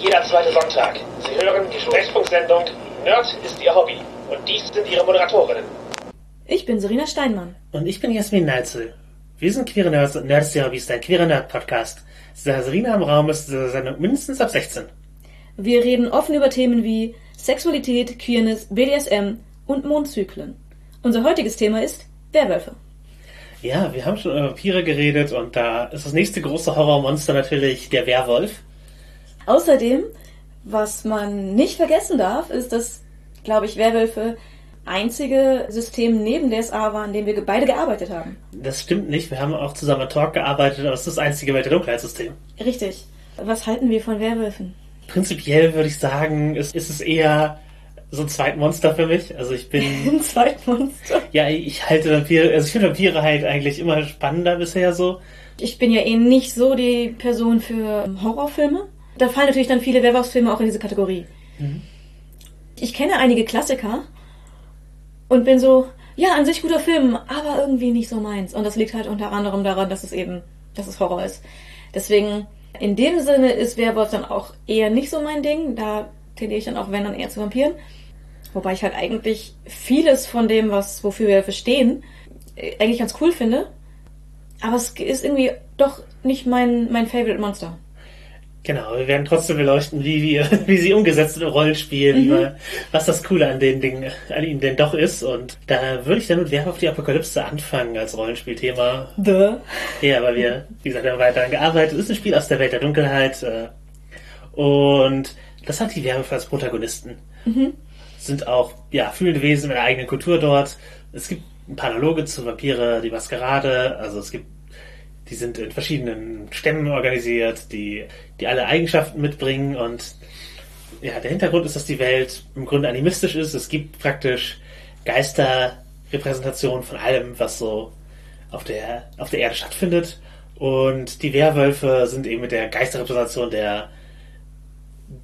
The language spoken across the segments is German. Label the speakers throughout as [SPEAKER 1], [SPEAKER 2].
[SPEAKER 1] jeder zweite Sonntag. Sie hören die Sprechfunksendung Nerd ist Ihr Hobby. Und dies sind Ihre Moderatorinnen.
[SPEAKER 2] Ich bin Serena Steinmann.
[SPEAKER 3] Und ich bin Jasmin Neitzel. Wir sind Queere Nerds und Nerds der Hobbys, ein queerer Nerd-Podcast. Serena im Raum ist diese Sendung mindestens ab 16.
[SPEAKER 2] Wir reden offen über Themen wie Sexualität, Queerness, BDSM und Mondzyklen. Unser heutiges Thema ist Werwölfe.
[SPEAKER 3] Ja, wir haben schon über Vampire geredet und da ist das nächste große Horrormonster natürlich der Werwolf.
[SPEAKER 2] Außerdem, was man nicht vergessen darf, ist, dass, glaube ich, Werwölfe einzige System neben DSA war, an dem wir beide gearbeitet haben.
[SPEAKER 3] Das stimmt nicht. Wir haben auch zusammen an Talk gearbeitet, aber es ist das einzige Welt- der Dunkelheitssystem.
[SPEAKER 2] Richtig. Was halten wir von Werwölfen?
[SPEAKER 3] Prinzipiell würde ich sagen, ist, ist es eher so ein Zweitmonster für mich. Also ich bin.
[SPEAKER 2] Ein Zweitmonster.
[SPEAKER 3] Ja, ich halte Vampire, also ich finde Vampire halt eigentlich immer spannender bisher so.
[SPEAKER 2] Ich bin ja eh nicht so die Person für Horrorfilme. Da fallen natürlich dann viele Werwolfsfilme auch in diese Kategorie.
[SPEAKER 3] Mhm.
[SPEAKER 2] Ich kenne einige Klassiker und bin so, ja, an sich guter Film, aber irgendwie nicht so meins. Und das liegt halt unter anderem daran, dass es eben, dass es Horror ist. Deswegen, in dem Sinne ist Werwolf dann auch eher nicht so mein Ding. Da tendiere ich dann auch, wenn dann eher zu Vampiren. Wobei ich halt eigentlich vieles von dem, was, wofür wir verstehen, eigentlich ganz cool finde. Aber es ist irgendwie doch nicht mein, mein Favorite Monster.
[SPEAKER 3] Genau, wir werden trotzdem beleuchten, wie, wir, wie sie umgesetzt sind im Rollenspiel, man, was das Coole an den Dingen, an ihnen denn doch ist. Und da würde ich dann mit Werf auf die Apokalypse anfangen als Rollenspielthema.
[SPEAKER 2] The.
[SPEAKER 3] Ja, weil wir, wie gesagt, haben weiter daran gearbeitet. Es ist ein Spiel aus der Welt der Dunkelheit. äh, Und das hat die Werwölfe als Protagonisten. Sind auch, ja, fühlende Wesen mit einer eigenen Kultur dort. Es gibt ein paar Analoge zu Vampire, die Maskerade. Also es gibt die sind in verschiedenen Stämmen organisiert, die, die alle Eigenschaften mitbringen und ja, der Hintergrund ist, dass die Welt im Grunde animistisch ist. Es gibt praktisch Geisterrepräsentationen von allem, was so auf der, auf der Erde stattfindet. Und die Werwölfe sind eben mit der Geisterrepräsentation der,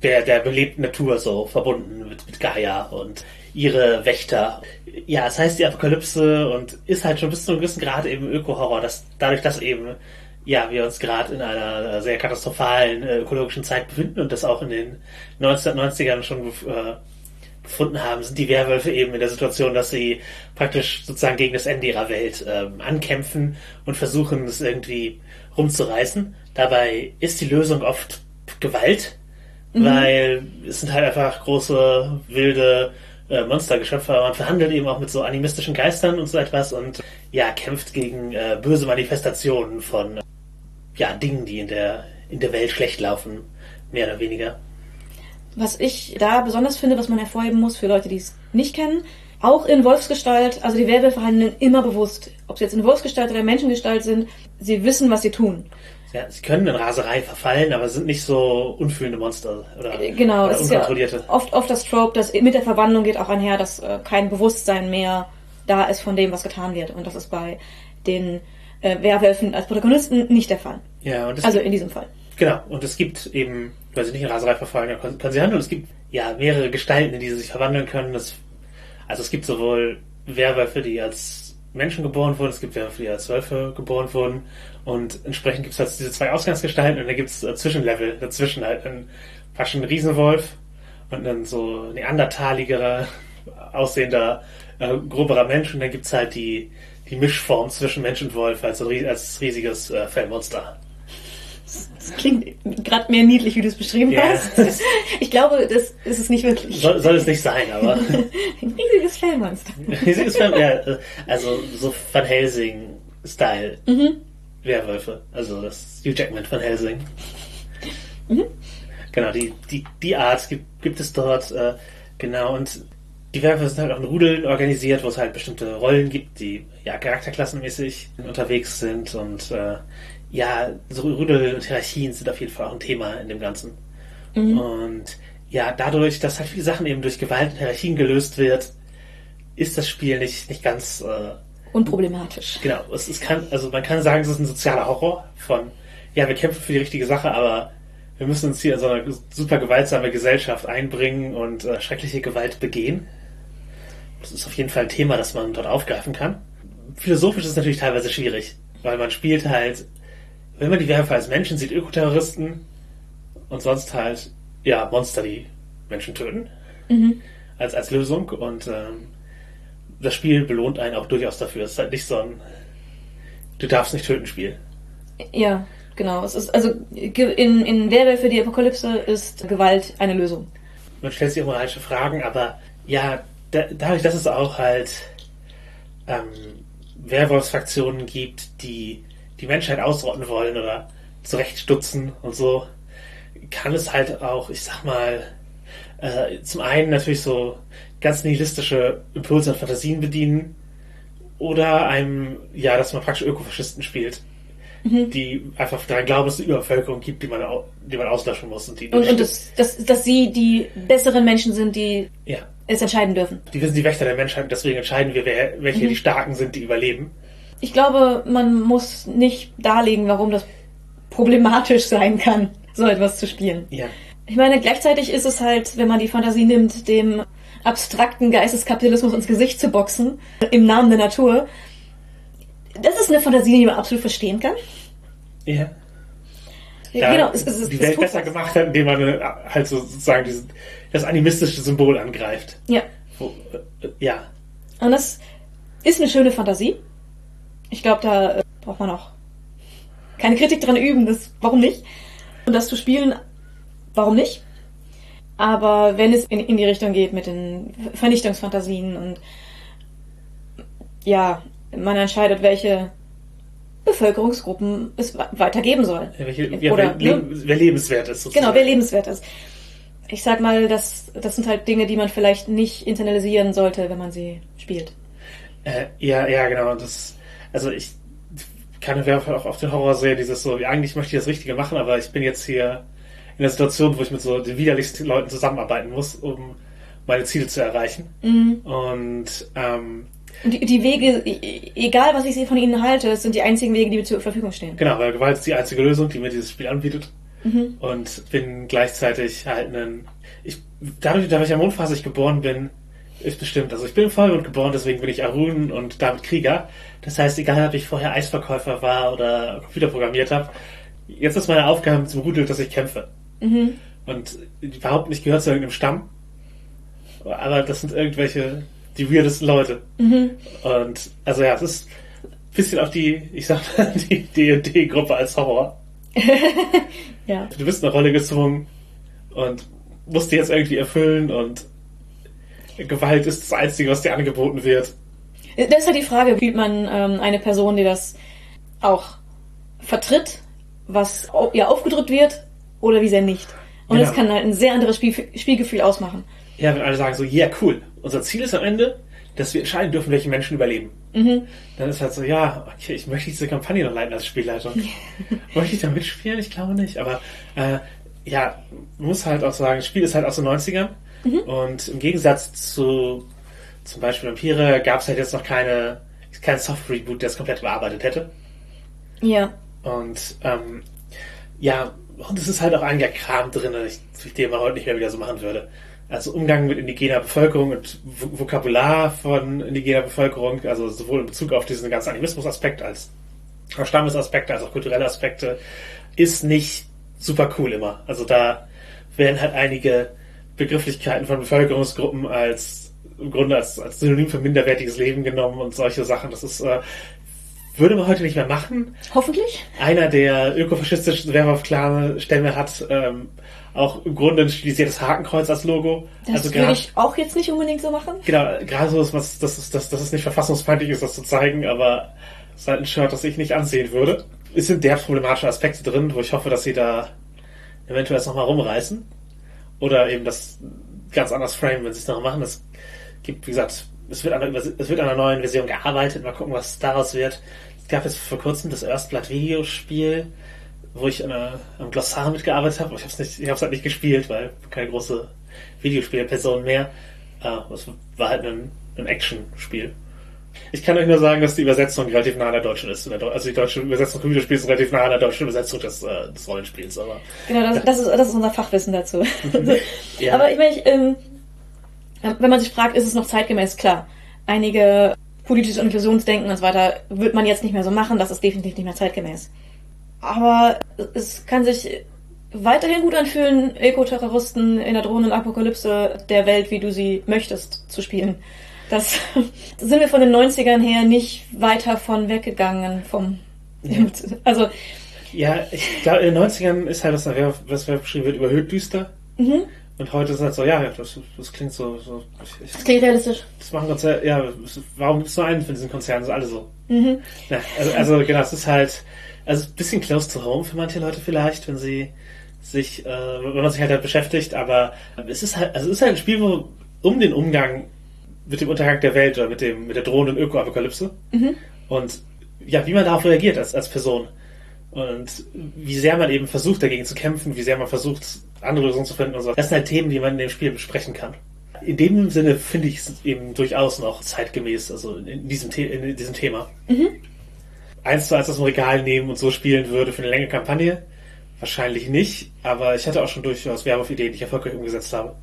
[SPEAKER 3] der, der belebten Natur so verbunden mit, mit Gaia und ihre Wächter. Ja, es heißt die Apokalypse und ist halt schon bis zu einem gewissen Grad eben Öko-Horror, dass dadurch, dass eben ja, wir uns gerade in einer sehr katastrophalen äh, ökologischen Zeit befinden und das auch in den 1990ern schon äh, gefunden haben, sind die Werwölfe eben in der Situation, dass sie praktisch sozusagen gegen das Ende ihrer Welt ähm, ankämpfen und versuchen, es irgendwie rumzureißen. Dabei ist die Lösung oft Gewalt, weil es sind halt einfach große, wilde äh, Monstergeschöpfe. Man verhandelt eben auch mit so animistischen Geistern und so etwas und ja, kämpft gegen äh, böse Manifestationen von ja, Dingen, die in der, in der Welt schlecht laufen, mehr oder weniger.
[SPEAKER 2] Was ich da besonders finde, was man hervorheben muss für Leute, die es nicht kennen, auch in Wolfsgestalt, also die Werwölfe handeln immer bewusst. Ob sie jetzt in Wolfsgestalt oder Menschengestalt sind, sie wissen, was sie tun.
[SPEAKER 3] Ja, sie können in Raserei verfallen, aber sind nicht so unfühlende Monster oder,
[SPEAKER 2] Genau,
[SPEAKER 3] oder
[SPEAKER 2] das ist ja
[SPEAKER 3] unkontrollierte.
[SPEAKER 2] oft, oft das Trope, dass mit der Verwandlung geht auch einher, dass äh, kein Bewusstsein mehr da ist von dem, was getan wird. Und das ist bei den äh, Werwölfen als Protagonisten nicht der Fall.
[SPEAKER 3] Ja, und
[SPEAKER 2] Also in diesem Fall.
[SPEAKER 3] Genau, und es gibt eben, weil sie nicht in Raserei verfallen, ja, können, können sie handeln. Es gibt ja mehrere Gestalten, in die sie sich verwandeln können. Das, also es gibt sowohl Werwölfe, die als Menschen geboren wurden, es gibt Werwölfe, die als Wölfe geboren wurden. Und entsprechend gibt es halt diese zwei Ausgangsgestalten und da gibt es äh, Zwischenlevel dazwischen halt einen, fast einen Riesenwolf und dann so neandertaligerer aussehender, äh, groberer Mensch und dann gibt es halt die, die Mischform zwischen Mensch und Wolf als, als riesiges äh, Fellmonster.
[SPEAKER 2] Das klingt gerade mehr niedlich, wie du es beschrieben
[SPEAKER 3] Ja,
[SPEAKER 2] hast. Ich glaube, das ist es nicht wirklich.
[SPEAKER 3] Soll, soll es nicht sein, aber
[SPEAKER 2] Ein riesiges Fellmonster.
[SPEAKER 3] riesiges Fell, ja, äh, also so Van Helsing-Style
[SPEAKER 2] Mhm.
[SPEAKER 3] Werwölfe. Also das Hugh Jackman von Helsing.
[SPEAKER 2] Mhm.
[SPEAKER 3] Genau, die, die, die Art gibt, gibt es dort, äh, genau, und die Werwölfe sind halt auch in Rudeln organisiert, wo es halt bestimmte Rollen gibt, die ja charakterklassenmäßig unterwegs sind und äh, ja, so Rudel und Hierarchien sind auf jeden Fall auch ein Thema in dem Ganzen. Und ja, dadurch, dass halt viele Sachen eben durch Gewalt und Hierarchien gelöst wird, ist das Spiel nicht, nicht ganz äh,
[SPEAKER 2] Unproblematisch.
[SPEAKER 3] Genau, es ist kann, also man kann sagen, es ist ein sozialer Horror von, ja, wir kämpfen für die richtige Sache, aber wir müssen uns hier in so eine super gewaltsame Gesellschaft einbringen und äh, schreckliche Gewalt begehen. Das ist auf jeden Fall ein Thema, das man dort aufgreifen kann. Philosophisch ist es natürlich teilweise schwierig, weil man spielt halt, wenn man die Werfer als Menschen sieht, Ökoterroristen und sonst halt ja, Monster, die Menschen töten. Als, als Lösung. Und ähm, das Spiel belohnt einen auch durchaus dafür. Es ist halt nicht so ein Du darfst nicht töten Spiel.
[SPEAKER 2] Ja, genau. Es ist also in, in Werwolf für die Apokalypse ist Gewalt eine Lösung.
[SPEAKER 3] Man stellt sich auch moralische Fragen, aber ja, da, dadurch, dass es auch halt ähm, Werwolfsfraktionen gibt, die die Menschheit ausrotten wollen oder zurechtstutzen und so, kann es halt auch, ich sag mal, äh, zum einen natürlich so ganz nihilistische Impulse und Fantasien bedienen oder einem, ja, dass man praktisch Ökofaschisten spielt, die einfach daran glauben, dass es eine Überbevölkerung gibt, die man, die man auslöschen muss. Und, die
[SPEAKER 2] Und, und das, das, dass sie die besseren Menschen sind, die
[SPEAKER 3] ja,
[SPEAKER 2] es entscheiden dürfen.
[SPEAKER 3] die sind die Wächter der Menschheit, und deswegen entscheiden wir, wer, welche die Starken sind, die überleben.
[SPEAKER 2] Ich glaube, man muss nicht darlegen, warum das problematisch sein kann, so etwas zu spielen.
[SPEAKER 3] Ja.
[SPEAKER 2] Ich meine, gleichzeitig ist es halt, wenn man die Fantasie nimmt, dem abstrakten Geisteskapitalismus ins Gesicht zu boxen, im Namen der Natur. Das ist eine Fantasie, die man absolut verstehen kann.
[SPEAKER 3] Ja.
[SPEAKER 2] Ja, genau, es, es, es,
[SPEAKER 3] die
[SPEAKER 2] es
[SPEAKER 3] Welt besser
[SPEAKER 2] was.
[SPEAKER 3] gemacht hat, indem man äh, halt so sozusagen diesen, das animistische Symbol angreift.
[SPEAKER 2] Ja.
[SPEAKER 3] Wo, äh, ja.
[SPEAKER 2] Und das ist eine schöne Fantasie. Ich glaube, da äh, braucht man auch keine Kritik dran üben. Das, warum nicht? Und das zu spielen, warum nicht? Aber wenn es in, in die Richtung geht mit den Vernichtungsfantasien und ja, man entscheidet, welche Bevölkerungsgruppen es we- weitergeben soll.
[SPEAKER 3] Welche, ja,
[SPEAKER 2] Oder,
[SPEAKER 3] wer,
[SPEAKER 2] ne?
[SPEAKER 3] wer lebenswert ist.
[SPEAKER 2] Genau, wer lebenswert ist. Ich sag mal, das, das sind halt Dinge, die man vielleicht nicht internalisieren sollte, wenn man sie spielt.
[SPEAKER 3] Äh, ja, ja, genau. Das, also ich kann mir auch auf den Horror sehen, dieses so, wie eigentlich möchte ich das Richtige machen, aber ich bin jetzt hier in der Situation, wo ich mit so den widerlichsten Leuten zusammenarbeiten muss, um meine Ziele zu erreichen. Und ähm,
[SPEAKER 2] die, die Wege, e- egal was ich von ihnen halte, sind die einzigen Wege, die mir zur Verfügung stehen.
[SPEAKER 3] Genau, weil Gewalt ist die einzige Lösung, die mir dieses Spiel anbietet. Und bin gleichzeitig halt ein. Ich, dadurch, dass ich ja mondphasig geboren bin, ist bestimmt. Also ich bin im Vollmond geboren, deswegen bin ich Arun und damit Krieger. Das heißt, egal ob ich vorher Eisverkäufer war oder Computer programmiert habe, jetzt ist meine Aufgabe zum Rudel, dass ich kämpfe. Und überhaupt nicht gehört zu irgendeinem Stamm. Aber das sind irgendwelche, die weirdesten Leute. Und also ja, es ist ein bisschen auf die, ich sag mal, die D&D-Gruppe als Horror.
[SPEAKER 2] Ja.
[SPEAKER 3] Du bist in eine Rolle gezwungen und musst die jetzt irgendwie erfüllen und Gewalt ist das Einzige, was dir angeboten wird.
[SPEAKER 2] Das ist halt die Frage, wie man ähm, eine Person, die das auch vertritt, was ihr aufgedrückt wird, oder wie sehr nicht. Und das
[SPEAKER 3] Genau.
[SPEAKER 2] kann halt ein sehr anderes Spiel, Spielgefühl ausmachen.
[SPEAKER 3] Ja, wenn alle sagen so, ja, cool. Unser Ziel ist am Ende, dass wir entscheiden dürfen, welche Menschen überleben. Dann ist halt so, ja, okay, ich möchte diese Kampagne noch leiten als Spielleitung. möchte ich da mitspielen? Ich glaube nicht. Aber äh, ja, muss halt auch sagen, das Spiel ist halt aus den 90ern. Und im Gegensatz zu zum Beispiel Vampire gab es halt jetzt noch keine, kein Soft-Reboot, der es komplett bearbeitet hätte.
[SPEAKER 2] Ja.
[SPEAKER 3] Und ähm, ja, und es ist halt auch einiger Kram drin, den man heute nicht mehr wieder so machen würde. Also Umgang mit indigener Bevölkerung und Vo- Vokabular von indigener Bevölkerung, also sowohl in Bezug auf diesen ganzen Animismus-Aspekt als auch Stammesaspekte, als auch kulturelle Aspekte, ist nicht super cool immer. Also da werden halt einige Begrifflichkeiten von Bevölkerungsgruppen als im Grunde als, als Synonym für minderwertiges Leben genommen und solche Sachen. Das ist äh, würde man heute nicht mehr machen.
[SPEAKER 2] Hoffentlich.
[SPEAKER 3] Einer der ökofaschistischen Werwolf-Stämme hat ähm, auch im Grunde ein stilisiertes Hakenkreuz als Logo.
[SPEAKER 2] Das
[SPEAKER 3] also
[SPEAKER 2] würde ich auch jetzt nicht unbedingt so machen.
[SPEAKER 3] genau, gerade so dass es, dass, dass es nicht verfassungsfeindlich ist, das zu zeigen, aber es ist halt ein Shirt, das ich nicht ansehen würde. Es sind der problematische Aspekte drin, wo ich hoffe, dass sie da eventuell nochmal rumreißen. Oder eben das ganz anders frame, wenn sie es noch machen. Es gibt, wie gesagt, es wird, an einer, es wird an einer neuen Version gearbeitet. Mal gucken, was daraus wird. Es gab jetzt vor kurzem das Erstblatt-Videospiel, wo ich an einer, am Glossar mitgearbeitet habe. Ich habe es nicht, ich habe es halt nicht gespielt, weil keine große Videospielperson mehr. Äh, Es war halt ein, ein Action-Spiel. Ich kann euch nur sagen, dass die Übersetzung relativ nah an der deutschen ist. Also die deutsche Übersetzung des Videospiels ist relativ nah an der deutschen Übersetzung des, äh, des Rollenspiels. Aber
[SPEAKER 2] Genau, das, das, ist, das ist unser Fachwissen dazu.
[SPEAKER 3] Ja.
[SPEAKER 2] Aber ich meine, ich, ähm, wenn man sich fragt, ist es noch zeitgemäß, klar. Einige politische Inklusionsdenken und so weiter wird man jetzt nicht mehr so machen, das ist definitiv nicht mehr zeitgemäß. Aber es kann sich weiterhin gut anfühlen, Ökoterroristen in der Drohnenapokalypse der Welt, wie du sie möchtest, zu spielen. Das sind wir von den 90ern her nicht weiter von weggegangen vom,
[SPEAKER 3] Ja.
[SPEAKER 2] also,
[SPEAKER 3] Ja, ich glaube, in den 90ern ist halt das, was wer beschrieben wird, überhöht düster.
[SPEAKER 2] mhm,
[SPEAKER 3] Und heute ist halt so, ja, das, das klingt so, so ich,
[SPEAKER 2] das klingt realistisch.
[SPEAKER 3] das machen Konzerne, ja, warum gibt es nur einen von diesen Konzernen? Das ist alle so.
[SPEAKER 2] Mhm.
[SPEAKER 3] Ja, also, also genau, es ist halt, also ein bisschen close to home für manche Leute vielleicht, wenn sie sich, äh, wenn man sich halt, halt beschäftigt, aber es ist halt, also es ist halt ein Spiel, wo um den Umgang mit dem Untergang der Welt oder mit dem, mit der drohenden Ökoapokalypse
[SPEAKER 2] Mhm.
[SPEAKER 3] und ja, wie man darauf reagiert als, als Person. Und wie sehr man eben versucht, dagegen zu kämpfen, wie sehr man versucht, andere Lösungen zu finden und so. Das sind halt Themen, die man in dem Spiel besprechen kann. In dem Sinne finde ich es eben durchaus noch zeitgemäß, also in diesem, The in diesem Thema. Eins zu eins aus dem Regal nehmen und so spielen würde für eine längere Kampagne? Wahrscheinlich nicht, aber ich hatte auch schon durchaus Werwolf-Ideen, die ich erfolgreich umgesetzt habe.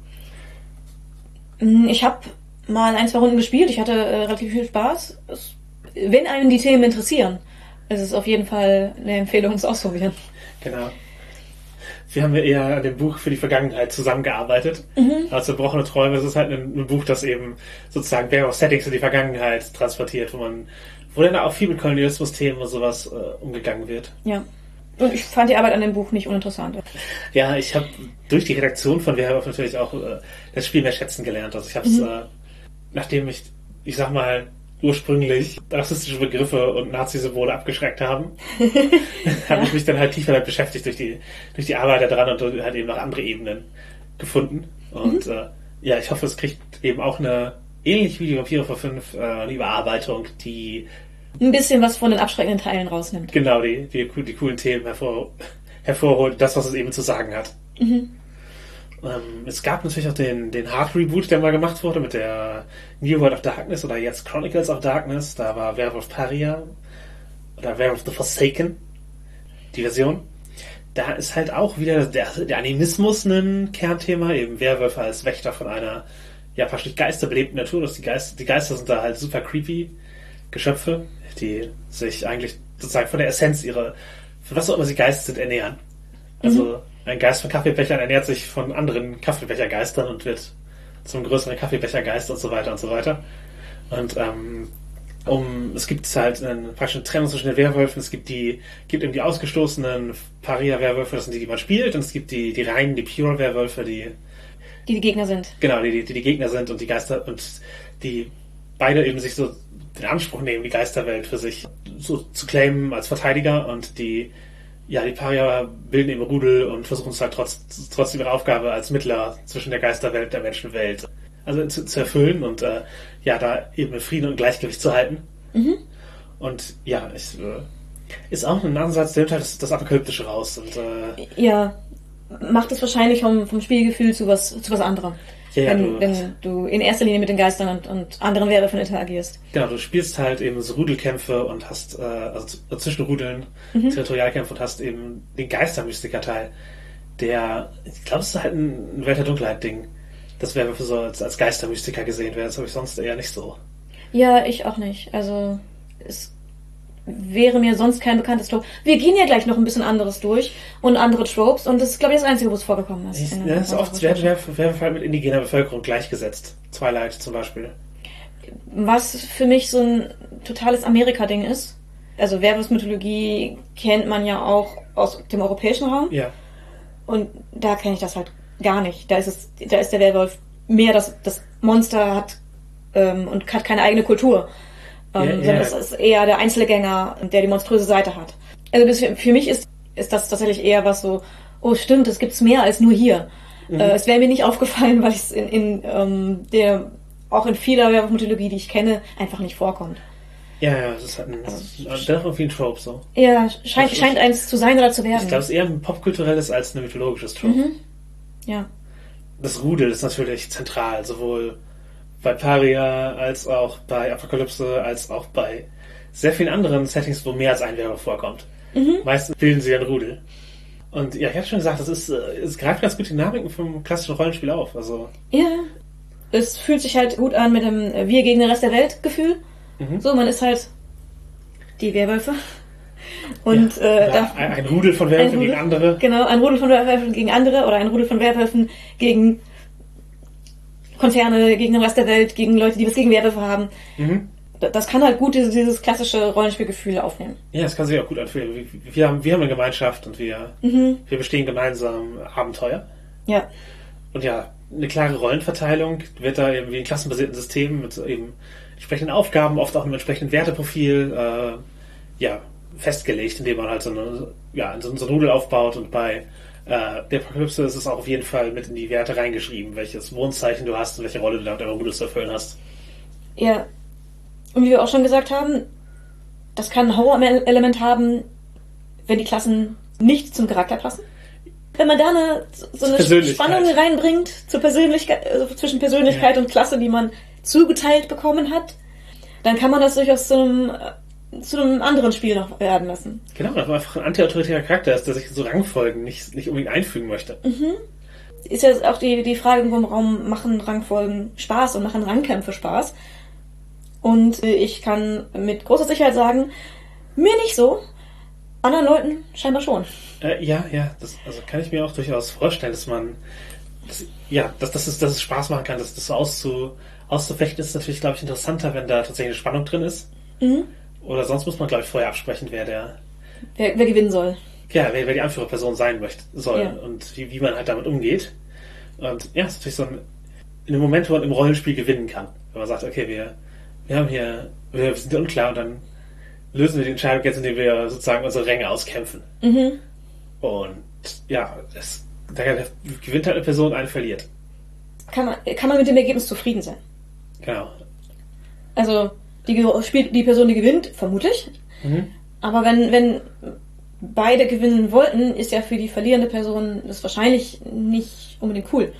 [SPEAKER 2] Mm, Ich habe mal ein, zwei Runden gespielt. Ich hatte äh, relativ viel Spaß. Es, wenn einen die Themen interessieren, ist es auf jeden Fall eine Empfehlung, es auszuprobieren.
[SPEAKER 3] Genau. Wir haben ja eher an dem Buch für die Vergangenheit zusammengearbeitet. Als zerbrochene Träume, das ist halt ein, ein Buch, das eben sozusagen Werwolf-Settings in die Vergangenheit transportiert, wo man, wo dann auch viel mit Kolonialismus-Themen und sowas äh, umgegangen wird.
[SPEAKER 2] Ja. Und ich fand die Arbeit an dem Buch nicht uninteressant.
[SPEAKER 3] Ja, ich habe durch die Redaktion von Werwolf natürlich auch äh, das Spiel mehr schätzen gelernt. Also ich habe es, äh, nachdem ich, ich sag mal, ursprünglich rassistische Begriffe und Nazi-Symbole abgeschreckt haben, habe ich mich dann halt tiefer damit beschäftigt durch die, durch die Arbeit daran und halt eben noch andere Ebenen gefunden. Und äh, ja, ich hoffe, es kriegt eben auch eine, ähnlich wie die Vampire vor fünf, äh, eine Überarbeitung, die
[SPEAKER 2] Ein bisschen was von den abschreckenden Teilen rausnimmt.
[SPEAKER 3] genau die, die, die coolen Themen hervor, hervorholt, das, was es eben zu sagen hat. Ähm, es gab natürlich auch den, den Hard Reboot, der mal gemacht wurde mit der New World of Darkness oder jetzt Chronicles of Darkness. Da war Werewolf Paria oder Werewolf the Forsaken, die Version. Da ist halt auch wieder der, der Animismus ein Kernthema, eben Werwölfe als Wächter von einer ja fast nicht geisterbelebten Natur. Das die, Geister, die Geister sind da halt super creepy Geschöpfe, die sich eigentlich sozusagen von der Essenz ihrer, von was auch immer sie Geist sind, ernähren. Also ein Geist von Kaffeebechern ernährt sich von anderen Kaffeebechergeistern und wird zum größeren Kaffeebechergeist und so weiter und so weiter. Und ähm, um es gibt halt einen, praktisch eine Trennung zwischen den Werwölfen. Es gibt die, gibt eben die ausgestoßenen Paria-Werwölfe, das sind die, die man spielt, und es gibt die, die reinen, die Pure-Werwölfe, die
[SPEAKER 2] Die die Gegner sind.
[SPEAKER 3] genau, die, die, die die Gegner sind und die Geister und die beide eben sich so den Anspruch nehmen, die Geisterwelt für sich so zu claimen als Verteidiger und die ja, die Paria bilden eben Rudel und versuchen es halt trotz, trotzdem ihre Aufgabe als Mittler zwischen der Geisterwelt und der Menschenwelt also zu, zu erfüllen und äh, ja, da eben Frieden und Gleichgewicht zu halten. Und ja, ich, äh, ist auch ein Ansatz, der nimmt halt das, das Apokalyptische raus und äh,
[SPEAKER 2] Ja, macht es wahrscheinlich vom, vom Spielgefühl zu was, zu was anderem.
[SPEAKER 3] Ja,
[SPEAKER 2] wenn,
[SPEAKER 3] du-
[SPEAKER 2] wenn du in erster Linie mit den Geistern und, und anderen Werwölfen interagierst.
[SPEAKER 3] Genau, du spielst halt eben so Rudelkämpfe und hast, äh, also z- zwischen Rudeln, Territorialkämpfe und hast eben den Geistermystiker-Teil, der, ich glaube, es ist halt ein, Welt der Dunkelheit-Ding. Das wäre für so als, als Geistermystiker gesehen werden, das habe ich sonst eher nicht so.
[SPEAKER 2] Ja, ich auch nicht. Also es wäre mir sonst kein bekanntes Trope. Wir gehen ja gleich noch ein bisschen anderes durch und andere Tropes und das ist, glaube ich, das Einzige, wo es vorgekommen ist. in-
[SPEAKER 3] Ja, das ist oft, halt mit indigener Bevölkerung gleichgesetzt. Twilight zum Beispiel.
[SPEAKER 2] Was für mich so ein totales Amerika-Ding ist. Also Werwolfsmythologie kennt man ja auch aus dem europäischen Raum.
[SPEAKER 3] Ja.
[SPEAKER 2] Und da kenne ich das halt gar nicht. Da ist es, da ist der Werwolf mehr das, das Monster hat ähm, und hat keine eigene Kultur. Ähm,
[SPEAKER 3] ja.
[SPEAKER 2] sondern es ist eher der Einzelgänger, der die monströse Seite hat. Also das, für mich ist, ist das tatsächlich eher was so, oh stimmt, es gibt's mehr als nur hier.
[SPEAKER 3] Mhm.
[SPEAKER 2] Äh, es wäre mir nicht aufgefallen, weil es in, in ähm, der auch in vieler Werwolf-Mythologie, die ich kenne, einfach nicht vorkommt.
[SPEAKER 3] Ja, ja, das ist halt ein, das ist ein Trope so.
[SPEAKER 2] Ja, scheint,
[SPEAKER 3] Ich-
[SPEAKER 2] scheint eins zu sein oder zu werden.
[SPEAKER 3] Ich glaube, es ist eher ein popkulturelles als ein mythologisches Trope.
[SPEAKER 2] Mhm. ja.
[SPEAKER 3] das Rudel ist natürlich zentral, sowohl bei Paria als auch bei Apokalypse, als auch bei sehr vielen anderen Settings, wo mehr als ein Werwolf vorkommt. Meistens bilden sie ein Rudel. Und ja, ich habe schon gesagt, das ist, äh, es greift ganz gut die Dynamiken vom klassischen Rollenspiel auf. Also,
[SPEAKER 2] Ja. Es fühlt sich halt gut an mit dem äh, Wir gegen den Rest der Welt Gefühl.
[SPEAKER 3] Mhm.
[SPEAKER 2] So, man ist halt die Werwölfe. Und
[SPEAKER 3] Ja,
[SPEAKER 2] äh,
[SPEAKER 3] oder
[SPEAKER 2] da,
[SPEAKER 3] ein, ein Rudel von Werwölfen gegen andere.
[SPEAKER 2] Genau, ein Rudel von Werwölfen gegen andere oder ein Rudel von Werwölfen gegen Konzerne, gegen den Rest der Welt, gegen Leute, die was gegen Werwölfe haben.
[SPEAKER 3] Mhm.
[SPEAKER 2] Da- Das kann halt gut dieses, dieses klassische Rollenspielgefühl aufnehmen.
[SPEAKER 3] Ja, das kann sich auch gut anfühlen. Wir, haben, wir haben eine Gemeinschaft und wir,
[SPEAKER 2] Mhm.
[SPEAKER 3] wir bestehen gemeinsam Abenteuer.
[SPEAKER 2] Ja.
[SPEAKER 3] Und ja, eine klare Rollenverteilung wird da eben wie in klassenbasierten Systemen mit eben entsprechenden Aufgaben, oft auch einem entsprechenden Werteprofil, äh, ja, festgelegt, indem man halt so, eine, ja, so, so ein Rudel aufbaut und bei äh, der Apokalypse ist es auch auf jeden Fall mit in die Werte reingeschrieben, welches Wohnzeichen du hast und welche Rolle du da mit deinem Rudel zu erfüllen hast.
[SPEAKER 2] Ja. Und wie wir auch schon gesagt haben, das kann ein Horror-Element haben, wenn die Klassen nicht zum Charakter passen. Wenn man da eine, so eine. Spannung reinbringt zur Persönlichkeit, also zwischen Persönlichkeit
[SPEAKER 3] Ja.
[SPEAKER 2] und Klasse, die man zugeteilt bekommen hat, dann kann man das durchaus zu einem, zu einem anderen Spiel noch werden lassen.
[SPEAKER 3] Genau, dass man einfach ein antiautoritärer Charakter ist, der sich so Rangfolgen nicht, nicht unbedingt einfügen möchte.
[SPEAKER 2] Ist ja auch die, die Frage im Raum, machen Rangfolgen Spaß und machen Rangkämpfe Spaß? Und ich kann mit großer Sicherheit sagen, mir nicht so, anderen Leuten scheinbar schon.
[SPEAKER 3] Äh, ja, ja, das also kann ich mir auch durchaus vorstellen, dass man, dass, ja, dass, dass, es, dass es Spaß machen kann, das, das so auszu, auszufechten, ist natürlich, glaube ich, interessanter, wenn da tatsächlich eine Spannung drin ist.
[SPEAKER 2] Mhm.
[SPEAKER 3] Oder sonst muss man, glaube ich, vorher absprechen, wer der,
[SPEAKER 2] Wer, wer gewinnen soll.
[SPEAKER 3] ja, wer, wer die Anführerperson sein möchte, soll
[SPEAKER 2] Ja.
[SPEAKER 3] und wie, wie man halt damit umgeht. Und ja, es ist natürlich so ein, in einem Moment, wo man im Rollenspiel gewinnen kann. Wenn man sagt, okay, wir, wir haben hier, wir sind unklar und dann lösen wir die Entscheidung jetzt, indem wir sozusagen unsere Ränge auskämpfen.
[SPEAKER 2] Mhm.
[SPEAKER 3] Und ja, es, da gewinnt halt eine Person, eine verliert.
[SPEAKER 2] Kann man, kann man mit dem Ergebnis zufrieden sein.
[SPEAKER 3] Genau.
[SPEAKER 2] Also, die spielt die Person, die gewinnt, vermutlich.
[SPEAKER 3] Mhm.
[SPEAKER 2] Aber wenn, wenn beide gewinnen wollten, ist ja für die verlierende Person das wahrscheinlich nicht unbedingt cool.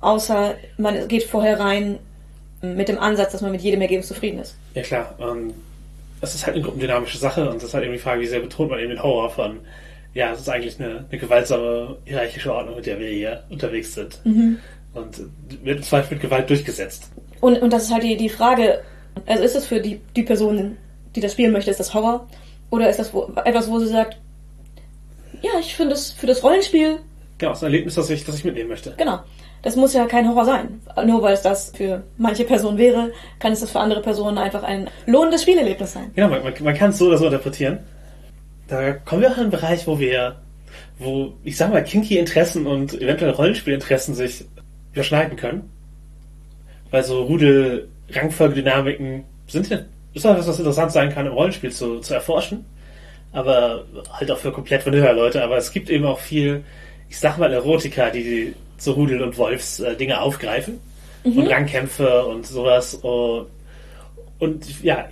[SPEAKER 2] Außer man geht vorher rein mit dem Ansatz, dass man mit jedem Ergebnis zufrieden ist.
[SPEAKER 3] Ja klar. Und das ist halt eine gruppendynamische Sache und das ist halt eben die Frage, wie sehr betont man eben den Horror von, ja, es ist eigentlich eine, eine gewaltsame hierarchische Ordnung, mit der wir hier unterwegs sind. Und wird im Zweifel mit Gewalt durchgesetzt.
[SPEAKER 2] Und, und das ist halt die, die Frage, also ist es für die, die Person, die das spielen möchte, ist das Horror? Oder ist das wo, etwas, wo sie sagt, ja, ich finde es für das Rollenspiel,
[SPEAKER 3] Genau, ein Erlebnis, das ich, das ich mitnehmen möchte.
[SPEAKER 2] genau. Das muss ja kein Horror sein. Nur weil es das für manche Personen wäre, kann es das für andere Personen einfach ein lohnendes Spielerlebnis sein.
[SPEAKER 3] Genau, man, man, man kann es so oder so interpretieren. Da kommen wir auch in einen Bereich, wo wir, wo, ich sag mal, kinky Interessen und eventuell Rollenspielinteressen sich überschneiden können. Weil so Rudel-Rangfolgedynamiken sind ja, ist auch was, was interessant sein kann, im Rollenspiel zu, zu erforschen. Aber halt auch für komplett Vanilla-Leute. Aber es gibt eben auch viel, ich sag mal, Erotika, die, so Rudel- und Wolfs-Dinge aufgreifen. Und Rangkämpfe und sowas. Und, und ja,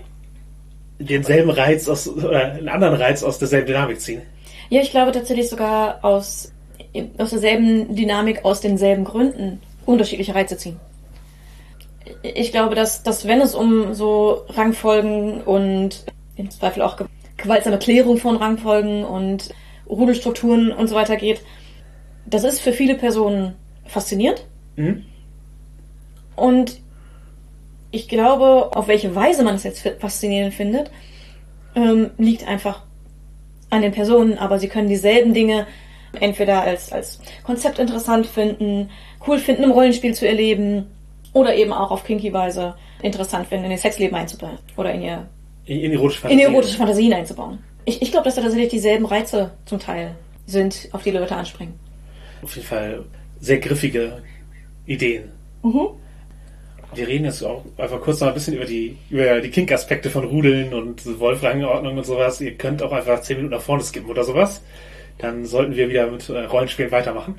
[SPEAKER 3] denselben Reiz aus, oder einen anderen Reiz aus derselben Dynamik ziehen.
[SPEAKER 2] Ja, ich glaube tatsächlich sogar aus, aus derselben Dynamik, aus denselben Gründen unterschiedliche Reize ziehen. Ich glaube, dass, dass wenn es um so Rangfolgen und im Zweifel auch ge- gewaltsame Klärung von Rangfolgen und Rudelstrukturen und so weiter geht, das ist für viele Personen faszinierend.
[SPEAKER 3] Mhm.
[SPEAKER 2] Und ich glaube, auf welche Weise man es jetzt faszinierend findet, ähm, liegt einfach an den Personen, aber sie können dieselben Dinge entweder als, als Konzept interessant finden, cool finden, im Rollenspiel zu erleben oder eben auch auf kinky Weise interessant finden, in ihr Sexleben einzubauen oder in ihr
[SPEAKER 3] In, in erotische
[SPEAKER 2] in
[SPEAKER 3] Fantasien.
[SPEAKER 2] erotische Fantasien einzubauen. Ich, ich glaube, dass da tatsächlich dieselben Reize zum Teil sind, auf die Leute anspringen.
[SPEAKER 3] Auf jeden Fall sehr griffige Ideen. Wir reden jetzt auch einfach kurz noch ein bisschen über die, über die Kink-Aspekte von Rudeln und Wolfrangordnung und sowas. Ihr könnt auch einfach zehn Minuten nach vorne skippen oder sowas. Dann sollten wir wieder mit äh, Rollenspielen weitermachen.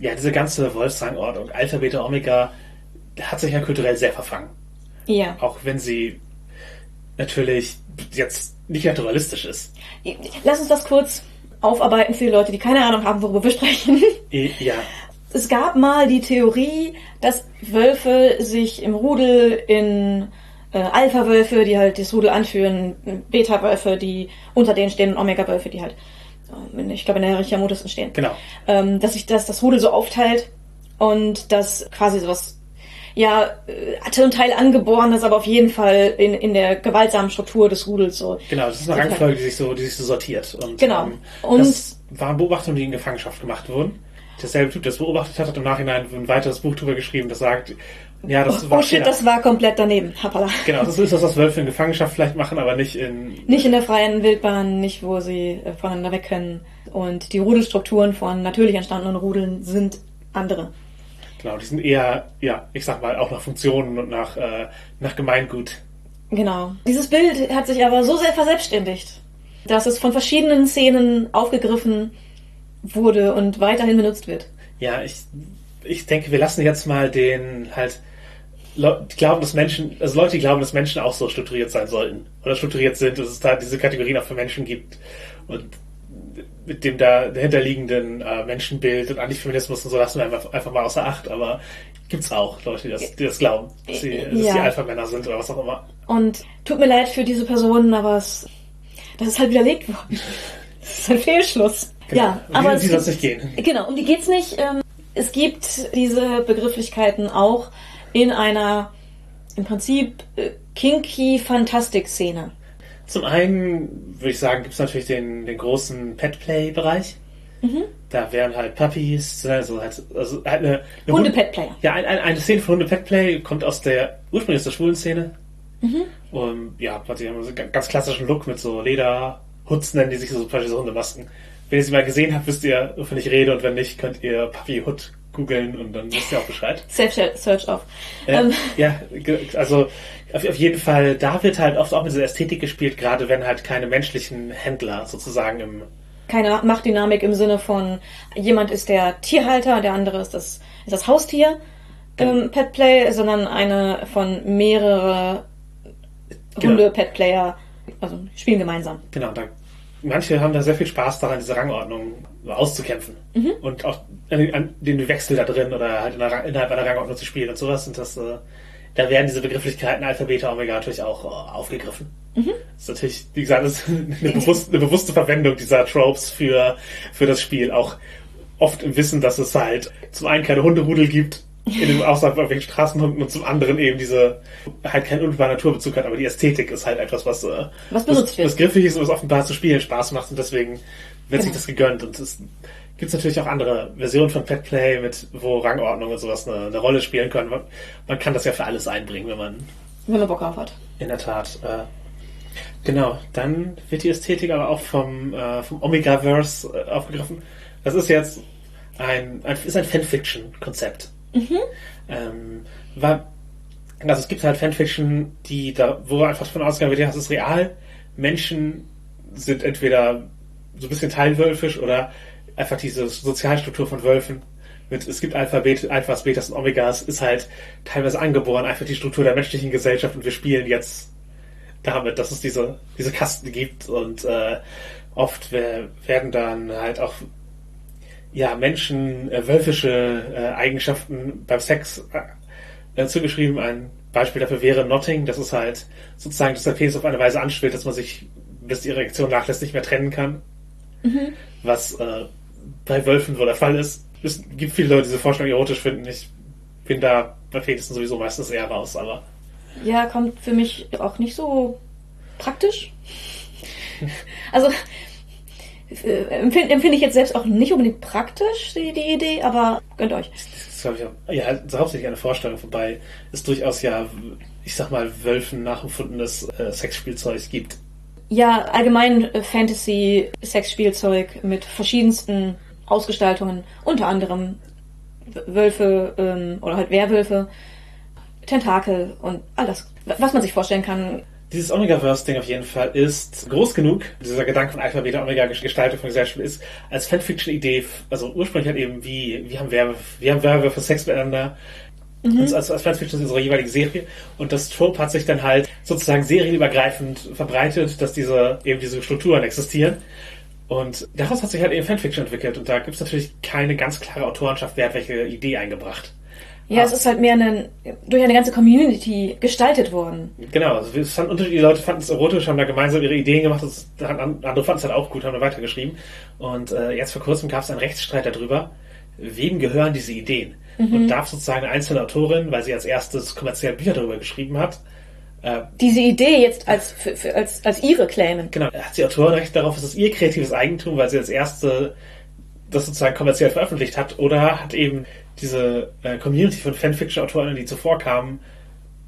[SPEAKER 3] Ja, diese ganze Wolfsrangordnung, Alpha, Beta, Omega, hat sich ja kulturell sehr verfangen.
[SPEAKER 2] Ja.
[SPEAKER 3] Auch wenn sie natürlich jetzt nicht naturalistisch ist.
[SPEAKER 2] Lass uns das kurz aufarbeiten für die Leute, die keine Ahnung haben, worüber wir sprechen.
[SPEAKER 3] Ja,
[SPEAKER 2] Es gab mal die Theorie, dass Wölfe sich im Rudel in äh, Alpha-Wölfe, die halt das Rudel anführen, Beta-Wölfe, die unter denen stehen und Omega-Wölfe, die halt, ich glaube, in der Hierarchie am untersten stehen.
[SPEAKER 3] genau.
[SPEAKER 2] Ähm, dass sich das, das Rudel so aufteilt und dass quasi sowas, ja, äh, zum Teil angeboren ist, aber auf jeden Fall in, in der gewaltsamen Struktur des Rudels so.
[SPEAKER 3] Genau, das ist eine Rangfolge, die sich so, die sich so sortiert. Und,
[SPEAKER 2] Genau.
[SPEAKER 3] Ähm,
[SPEAKER 2] Und-
[SPEAKER 3] das waren Beobachtungen, die in Gefangenschaft gemacht wurden. Derselbe Typ, der das beobachtet hat, hat im Nachhinein ein weiteres Buch drüber geschrieben, das sagt, ja, das war
[SPEAKER 2] Oh shit,
[SPEAKER 3] Fehler.
[SPEAKER 2] das war komplett daneben. Hoppala.
[SPEAKER 3] Genau, das ist das, was Wölfe in Gefangenschaft vielleicht machen, aber nicht in.
[SPEAKER 2] Nicht in der freien Wildbahn, nicht wo sie äh, voneinander weg können. Und die Rudelstrukturen von natürlich entstandenen Rudeln sind andere.
[SPEAKER 3] Genau, die sind eher, ja, ich sag mal, auch nach Funktionen und nach, äh, nach Gemeingut.
[SPEAKER 2] Genau. Dieses Bild hat sich aber so sehr verselbstständigt, dass es von verschiedenen Szenen aufgegriffen wurde und weiterhin benutzt wird.
[SPEAKER 3] Ja, ich, ich denke, wir lassen jetzt mal den halt. Die glauben, dass Menschen, also Leute, die glauben, dass Menschen auch so strukturiert sein sollten. Oder strukturiert sind, dass es da diese Kategorien auch für Menschen gibt. Und mit dem da dahinterliegenden äh, Menschenbild und Antifeminismus und so lassen wir einfach, einfach mal außer Acht. Aber gibt's auch Leute, die das, die das glauben, dass sie, dass
[SPEAKER 2] Ja.
[SPEAKER 3] sie Alpha-Männer sind oder was auch immer.
[SPEAKER 2] Und tut mir leid für diese Personen, aber es, das ist halt widerlegt worden. Das ist ein Fehlschluss. Ja,
[SPEAKER 3] Und
[SPEAKER 2] aber
[SPEAKER 3] wie,
[SPEAKER 2] es
[SPEAKER 3] es
[SPEAKER 2] gibt,
[SPEAKER 3] nicht gehen?
[SPEAKER 2] genau, um die geht's nicht. Ähm, es gibt diese Begrifflichkeiten auch in einer im Prinzip äh, kinky Fantastik-Szene.
[SPEAKER 3] Zum einen würde ich sagen, gibt es natürlich den, den großen Pet-Play-Bereich.
[SPEAKER 2] Mhm.
[SPEAKER 3] Da wären halt Puppies, also halt, also halt eine, eine
[SPEAKER 2] Hunde-Pet-Player.
[SPEAKER 3] Ja, ein, ein, eine Szene von Hunde-Pet-Play kommt aus der, ursprünglich aus der schwulen Szene.
[SPEAKER 2] Mhm.
[SPEAKER 3] Und ja, so einen ganz klassischen Look mit so Lederhutz nennen die sich so, zum Beispiel so Hundemasken. Wenn ihr sie mal gesehen habt, wisst ihr, wovon ich rede und wenn nicht, könnt ihr Puppy Hood googeln und dann wisst ihr auch Bescheid.
[SPEAKER 2] Self-Search auf.
[SPEAKER 3] Ja,
[SPEAKER 2] Ähm,
[SPEAKER 3] ja, ge- also auf, auf jeden Fall, da wird halt oft auch mit dieser Ästhetik gespielt, gerade wenn halt keine menschlichen Händler sozusagen im
[SPEAKER 2] keine Machtdynamik im Sinne von jemand ist der Tierhalter, der andere ist das, ist das Haustier ähm, Petplay, sondern eine von mehrere
[SPEAKER 3] Genau.
[SPEAKER 2] Hunde Petplayer, also spielen gemeinsam.
[SPEAKER 3] Genau, da, manche haben da sehr viel Spaß daran, diese Rangordnung auszukämpfen. Und auch an, den Wechsel da drin oder halt in der, innerhalb einer Rangordnung zu spielen und sowas. Und das, äh, da werden diese Begrifflichkeiten Alpha, Beta, Omega natürlich auch äh, aufgegriffen. Das ist natürlich, wie gesagt, eine, bewusste, eine bewusste Verwendung dieser Tropes für, für das Spiel. Auch oft im Wissen, dass es halt zum einen keine Hunderudel gibt, in dem von irgendwelchen Straßenhunden und zum anderen eben diese halt keinen unmittelbaren Naturbezug hat, aber die Ästhetik ist halt etwas, was, äh,
[SPEAKER 2] Was benutzt
[SPEAKER 3] was, was
[SPEAKER 2] wird.
[SPEAKER 3] griffig ist und was offenbar zu spielen Spaß macht und deswegen wird sich
[SPEAKER 2] Genau.
[SPEAKER 3] das gegönnt und es gibt natürlich auch andere Versionen von Pet Play mit wo Rangordnung und sowas eine, eine Rolle spielen können. Man, man kann das ja für alles einbringen, wenn man
[SPEAKER 2] Wenn man Bock drauf hat.
[SPEAKER 3] in der Tat äh, genau. Dann wird die Ästhetik aber auch vom äh, vom Omegaverse äh, aufgegriffen. Das ist jetzt ein, ein ist ein Fanfiction-Konzept. Ähm, war, also es gibt halt Fanfiction, die da, wo einfach davon ausgegangen wird, ja, es ist real. Menschen sind entweder so ein bisschen teilwölfisch oder einfach diese Sozialstruktur von Wölfen. Mit, es gibt Alphabet, Alphas, Betas und Omegas, ist halt teilweise angeboren, einfach die Struktur der menschlichen Gesellschaft und wir spielen jetzt damit, dass es diese, diese Kasten gibt und äh, oft wer- werden dann halt auch ja, Menschen äh, wölfische äh, Eigenschaften beim Sex äh, zugeschrieben. Ein Beispiel dafür wäre Notting. Das ist halt sozusagen, dass der Penis auf eine Weise anschwillt, dass man sich, bis die Erektion nachlässt, nicht mehr trennen kann. Was äh, bei Wölfen wohl der Fall ist. Es gibt viele Leute, die diese Vorstellung erotisch finden. Ich bin da bei Penissen sowieso meistens eher raus, aber
[SPEAKER 2] Ja, kommt für mich auch nicht so praktisch. Also empfinde empfind ich jetzt selbst auch nicht unbedingt praktisch, die, die Idee, aber gönnt euch.
[SPEAKER 3] das ist, glaube ich, auch- ja, hauptsächlich eine Vorstellung vorbei. Es durchaus ja, ich sag mal, Wölfen nachempfundenes äh, Sexspielzeug gibt.
[SPEAKER 2] Ja, allgemein äh, Fantasy-Sexspielzeug mit verschiedensten Ausgestaltungen, unter anderem Wölfe ähm, oder halt Werwölfe, Tentakel und all das, was man sich vorstellen kann.
[SPEAKER 3] Dieses Omega-Verse-Ding auf jeden Fall ist groß genug, dieser Gedanke von Alpha, Beta, Omega Gestaltung von Gesellschaft ist, als Fanfiction-Idee, also ursprünglich halt eben, wie, wie haben Werwölfe, wie haben Werwölfe Sex miteinander, und als, als Fanfiction ist unsere jeweilige Serie. Und das Trope hat sich dann halt sozusagen serienübergreifend verbreitet, dass diese, eben diese Strukturen existieren. Und daraus hat sich halt eben Fanfiction entwickelt. Und da gibt es natürlich keine ganz klare Autorenschaft, wer hat welche Idee eingebracht.
[SPEAKER 2] Ja, es ist halt mehr eine, durch eine ganze Community gestaltet worden.
[SPEAKER 3] Genau, also wir fanden, unterschiedliche Leute fanden es erotisch, haben da gemeinsam ihre Ideen gemacht, das, andere fanden es halt auch gut, haben da weitergeschrieben. Und äh, jetzt vor kurzem gab es einen Rechtsstreit darüber, wem gehören diese Ideen?
[SPEAKER 2] Mhm.
[SPEAKER 3] Und darf sozusagen eine einzelne Autorin, weil sie als erstes kommerziell Bücher darüber geschrieben hat, äh,
[SPEAKER 2] Diese Idee jetzt als, für, für, als, als ihre claimen.
[SPEAKER 3] genau, hat sie Autorenrecht darauf, ist es ihr kreatives Eigentum, weil sie als erste das sozusagen kommerziell veröffentlicht hat, oder hat eben diese äh, Community von Fanfiction-Autorinnen, die zuvor kamen,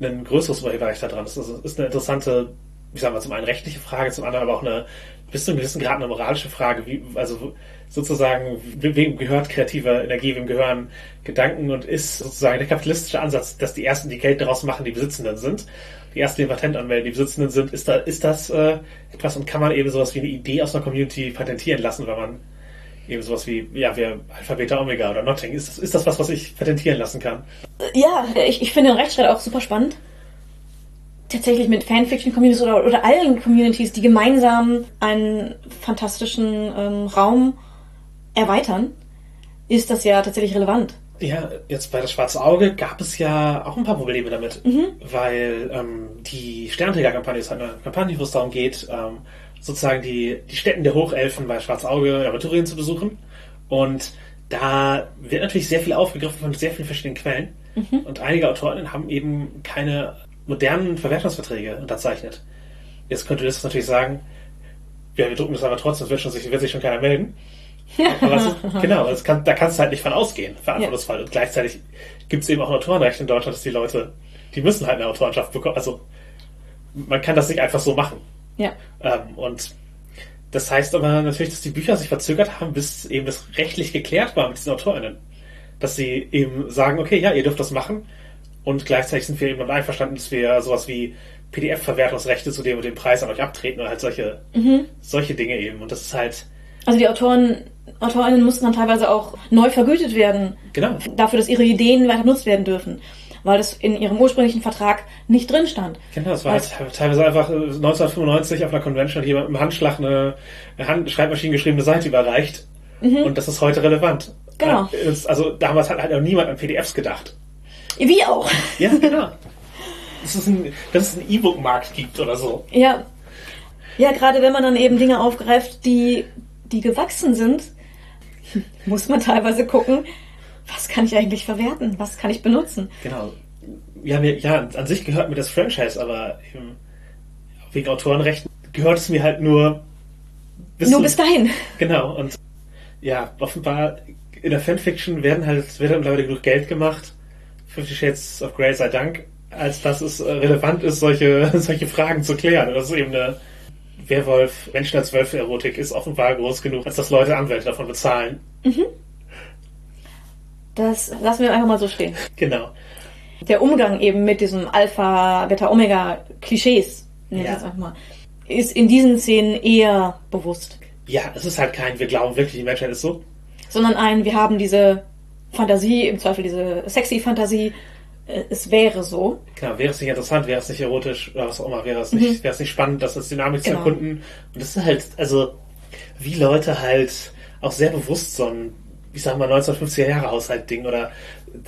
[SPEAKER 3] ein größeres Urheberrecht daran? Das ist, ist eine interessante, ich sag mal, zum einen rechtliche Frage, zum anderen aber auch eine bis zu einem gewissen Grad eine moralische Frage, wie, also sozusagen, we- wem gehört kreative Energie, wem gehören Gedanken und ist sozusagen der kapitalistische Ansatz, dass die Ersten, die Geld daraus machen, die Besitzenden sind, die Ersten, die Patent anmelden, die Besitzenden sind, ist, da, ist das äh, etwas und kann man eben sowas wie eine Idee aus einer Community patentieren lassen, weil man eben sowas wie, ja, wir Alpha, Beta, Omega oder Notting, ist das, ist das was, was ich patentieren lassen kann?
[SPEAKER 2] Ja, ich, ich finde den Rechtsstreit auch super spannend. Tatsächlich mit Fanfiction-Communities oder, oder allen Communities, die gemeinsam einen fantastischen ähm, Raum erweitern, ist das ja tatsächlich relevant.
[SPEAKER 3] Ja, jetzt bei das Schwarze Auge gab es ja auch ein paar Probleme damit, weil ähm, die Sternträger-Kampagne ist halt eine Kampagne, wo es darum geht, ähm, sozusagen die, die Städten der Hochelfen bei Schwarze Auge in Aventurien zu besuchen. Und da wird natürlich sehr viel aufgegriffen von sehr vielen verschiedenen Quellen. Und einige Autorinnen haben eben keine modernen Verwertungsverträge unterzeichnet. Jetzt könnte das natürlich sagen, ja, wir drucken das aber trotzdem, es wird, schon, sich- wird sich schon keiner melden. Ist, genau, das kann, da kannst du halt nicht von ausgehen, Verantwortungsfall. Und gleichzeitig gibt es eben auch ein Autorenrecht in Deutschland, dass die Leute, die müssen halt eine Autorenschaft bekommen. Also man kann das nicht einfach so machen.
[SPEAKER 2] Ja.
[SPEAKER 3] Ähm, und das heißt aber natürlich, dass die Bücher sich verzögert haben, bis eben das rechtlich geklärt war mit diesen AutorInnen. Dass sie eben sagen, okay, ja, ihr dürft das machen. Und gleichzeitig sind wir eben damit einverstanden, dass wir sowas wie PDF-Verwertungsrechte zu dem und dem Preis an euch abtreten oder halt solche, solche Dinge eben. Und das ist halt,
[SPEAKER 2] Also die Autoren, AutorInnen mussten dann teilweise auch neu vergütet werden
[SPEAKER 3] genau,
[SPEAKER 2] dafür, dass ihre Ideen weiter benutzt werden dürfen, weil das in ihrem ursprünglichen Vertrag nicht drin stand.
[SPEAKER 3] Genau, es war halt teilweise einfach äh, 1995 auf einer Convention hat jemand im Handschlag eine, eine Hand, Schreibmaschinen geschriebene Seite überreicht und das ist heute relevant.
[SPEAKER 2] Genau.
[SPEAKER 3] Äh, Also damals hat halt auch niemand an PDFs gedacht.
[SPEAKER 2] Wie auch.
[SPEAKER 3] Ja, genau. Dass es ein, dass es einen E-Book-Markt gibt oder so.
[SPEAKER 2] Ja. Ja, gerade wenn man dann eben Dinge aufgreift, die, die gewachsen sind, muss man teilweise gucken, was kann ich eigentlich verwerten? Was kann ich benutzen?
[SPEAKER 3] Genau. Ja, mir, ja, an sich gehört mir das Franchise, aber eben wegen Autorenrechten gehört es mir halt nur bis
[SPEAKER 2] Nur bis dahin.
[SPEAKER 3] Genau, und ja, offenbar in der Fanfiction werden halt, wird halt mittlerweile genug Geld gemacht, Fifty Shades of Grey sei Dank, als dass es äh, relevant ist, solche, solche Fragen zu klären. Und das ist eben eine Werwolf, Menschen als Wölfe-Erotik ist offenbar groß genug, als dass Leute Anwälte davon bezahlen.
[SPEAKER 2] Das lassen wir einfach mal so stehen.
[SPEAKER 3] Genau.
[SPEAKER 2] Der Umgang eben mit diesem Alpha, Beta, Omega Klischees, nenne ich
[SPEAKER 3] Ja.
[SPEAKER 2] jetzt einfach mal, ist in diesen Szenen eher bewusst.
[SPEAKER 3] Ja, es ist halt kein, wir glauben wirklich, die Menschheit ist so.
[SPEAKER 2] Sondern ein, wir haben diese Fantasie, im Zweifel diese sexy Fantasie, äh, es wäre so.
[SPEAKER 3] Genau, wäre es nicht interessant, wäre es nicht erotisch oder was auch immer, wäre es nicht, wäre es nicht spannend, das als Dynamik zu
[SPEAKER 2] Genau.
[SPEAKER 3] erkunden. Und das ist halt, also, wie Leute halt auch sehr bewusst so ein, ich sag mal, 1950er Jahre Haushalt-Ding oder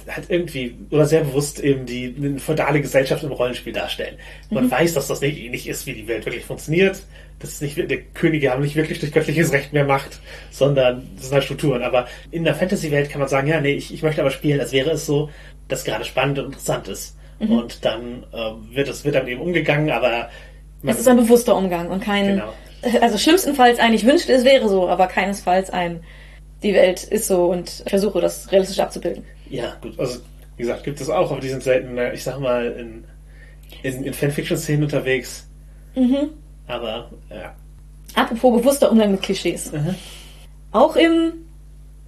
[SPEAKER 3] halt irgendwie, oder sehr bewusst eben die eine feudale Gesellschaft im Rollenspiel darstellen. Man weiß, dass das nicht, nicht ist, wie die Welt wirklich funktioniert. Das ist nicht, die Könige haben nicht wirklich durch göttliches Recht mehr Macht, sondern das sind halt Strukturen. Aber in der Fantasy-Welt kann man sagen, ja, nee, ich, ich möchte aber spielen, als wäre es so, dass gerade spannend und interessant ist. Und dann äh, wird es wird damit eben umgegangen, aber man,
[SPEAKER 2] Es ist ein bewusster Umgang und kein,
[SPEAKER 3] Genau.
[SPEAKER 2] also schlimmstenfalls ein, ich wünschte, es wäre so, aber keinesfalls ein, die Welt ist so und ich versuche das realistisch abzubilden.
[SPEAKER 3] ja gut, also wie gesagt, gibt es auch, aber die sind selten, ich sag mal, in, in, in Fanfiction-Szenen unterwegs. Aber ja.
[SPEAKER 2] Apropos bewusster Umgang mit Klischees.
[SPEAKER 3] Mhm.
[SPEAKER 2] Auch im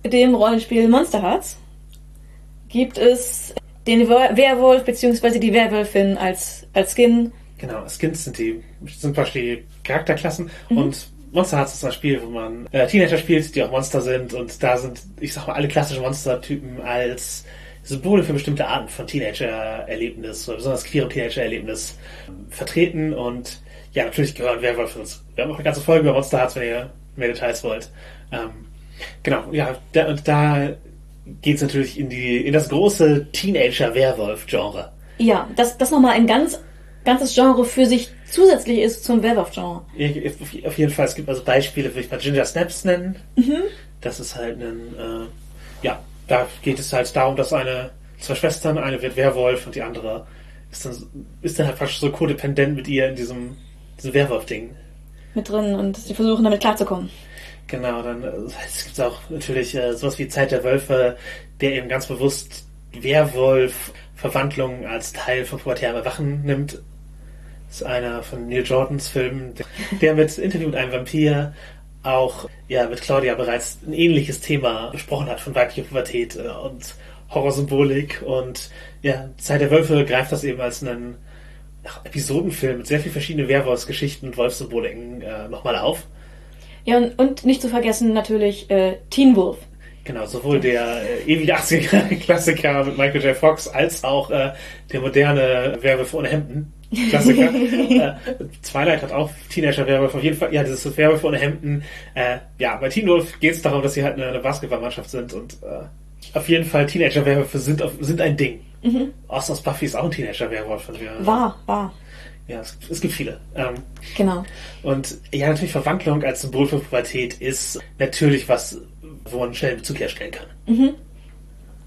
[SPEAKER 2] dem Rollenspiel Monster Hearts gibt es den Wer- Werwolf bzw. die Werwölfin als, als Skin.
[SPEAKER 3] Genau, Skins sind die, sind praktisch die Charakterklassen und Monster Hearts ist ein Spiel, wo man äh, Teenager spielt, die auch Monster sind und da sind, ich sag mal, alle klassischen Monstertypen als Symbole für bestimmte Arten von Teenager-Erlebnis oder besonders queerem Teenager-Erlebnis vertreten und ja, natürlich gehören Werwölfe uns. Wir haben auch eine ganze Folge über Monster Hearts, wenn ihr mehr Details wollt. Ähm, genau, ja, da, und da geht's natürlich in die, in das große Teenager-Werwolf-Genre.
[SPEAKER 2] Ja, das, das nochmal ein ganz, ganzes Genre für sich zusätzlich ist zum Werwolf-Genre.
[SPEAKER 3] Auf- jeden Fall, es gibt also Beispiele, würde ich mal Ginger Snaps nennen. Das ist halt ein, äh, ja, da geht es halt darum, dass eine, zwei Schwestern, eine wird Werwolf und die andere ist dann, ist dann halt fast so codependent mit ihr in diesem, diesem Werwolf-Ding.
[SPEAKER 2] Mit drin und sie versuchen damit klarzukommen.
[SPEAKER 3] Genau, dann äh, es gibt auch natürlich äh, sowas wie Zeit der Wölfe, der eben ganz bewusst Werwolf-Verwandlungen als Teil von pubertärem Erwachen nimmt. Das ist einer von Neil Jordans Filmen, der, mit Interview mit einem Vampir auch ja mit Claudia bereits ein ähnliches Thema besprochen hat von weiblicher Pubertät äh, und Horrorsymbolik und ja, Zeit der Wölfe greift das eben als einen ach, Episodenfilm mit sehr viel verschiedenen Werwolfsgeschichten und Wolfssymboliken äh, nochmal auf.
[SPEAKER 2] Ja, und, und nicht zu vergessen natürlich äh, Teen Wolf.
[SPEAKER 3] Genau, sowohl der äh, ewige 80er-Klassiker mit Michael J. Fox als auch äh, der moderne Werwolf ohne Hemden. Klassiker. äh, Twilight hat auch Teenager-Werwolf auf jeden Fall. Ja, dieses Werwolf ohne Hemden. Äh, ja, bei Teen Wolf geht es darum, dass sie halt eine, eine Basketballmannschaft sind und äh, auf jeden Fall Teenager-Werwölfe sind, auf- sind ein Ding. Mhm. Austin aus Buffy ist auch ein Teenager-Werwolf.
[SPEAKER 2] War, war.
[SPEAKER 3] Ja, es, es gibt viele. Ähm,
[SPEAKER 2] Genau.
[SPEAKER 3] und ja, natürlich Verwandlung als Symbol für Pubertät ist natürlich was, wo man schnell Bezug herstellen kann.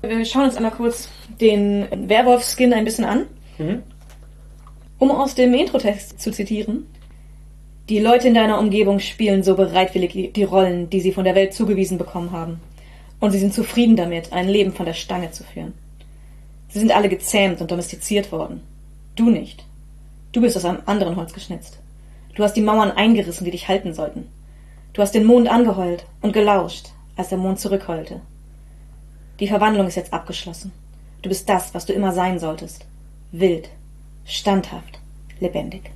[SPEAKER 2] Wir schauen uns einmal kurz den Werwolf-Skin ein bisschen an.
[SPEAKER 3] Mhm.
[SPEAKER 2] Um aus dem Intro-Text zu zitieren. Die Leute in deiner Umgebung spielen so bereitwillig die- Rollen, die sie von der Welt zugewiesen bekommen haben. Und sie sind zufrieden damit, ein Leben von der Stange zu führen. Sie sind alle gezähmt und domestiziert worden. Du nicht. Du bist aus einem anderen Holz geschnitzt. Du hast die Mauern eingerissen, die dich halten sollten. Du hast den Mond angeheult und gelauscht, als der Mond zurückheulte. Die Verwandlung ist jetzt abgeschlossen. Du bist das, was du immer sein solltest. Wild, standhaft, lebendig.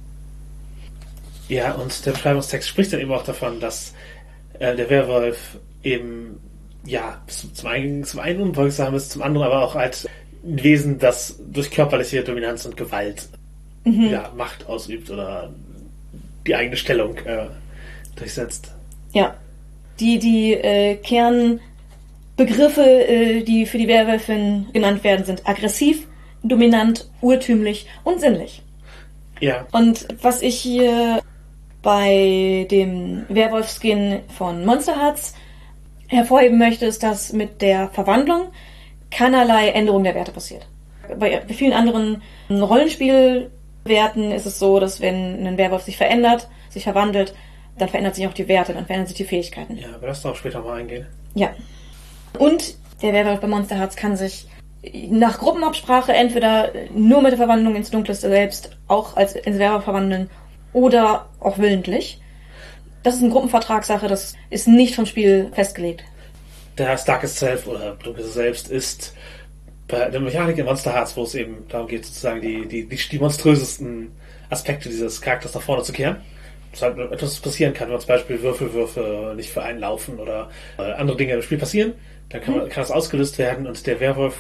[SPEAKER 3] Ja, und der Beschreibungstext spricht dann eben auch davon, dass äh, der Werwolf eben ja zum einen, zum einen unbeugsam ist, zum anderen aber auch als ein Wesen, das durch körperliche Dominanz und Gewalt ja, Macht ausübt oder die eigene Stellung äh, durchsetzt.
[SPEAKER 2] Ja. Die, die äh, Kernbegriffe, äh, die für die Werwölfin genannt werden, sind aggressiv, dominant, urtümlich und sinnlich.
[SPEAKER 3] Ja,
[SPEAKER 2] Und was ich hier bei dem Werwolf-Skin von Monster Hearts hervorheben möchte, ist, dass mit der Verwandlung keinerlei Änderung der Werte passiert. Bei vielen anderen Rollenspielwerten ist es so, dass wenn ein Werwolf sich verändert, sich verwandelt, dann verändert sich auch die Werte, dann verändern sich die Fähigkeiten.
[SPEAKER 3] ja, aber das darf später mal eingehen.
[SPEAKER 2] Ja. Und der Werwolf bei Monster Hearts kann sich nach Gruppenabsprache entweder nur mit der Verwandlung ins Dunkelste selbst auch als ins Werwolf verwandeln oder auch willentlich. Das ist eine Gruppenvertragssache, das ist nicht vom Spiel festgelegt.
[SPEAKER 3] Das Darkest Self oder Dunkles Selbst ist bei der Mechanik in Monster Hearts, wo es eben darum geht, sozusagen die, die, die, die monströsesten Aspekte dieses Charakters nach vorne zu kehren. Dass halt etwas passieren kann, wenn zum Beispiel Würfelwürfe nicht für einen laufen oder äh, andere Dinge im Spiel passieren, dann kann, man, kann das ausgelöst werden und der Werwolf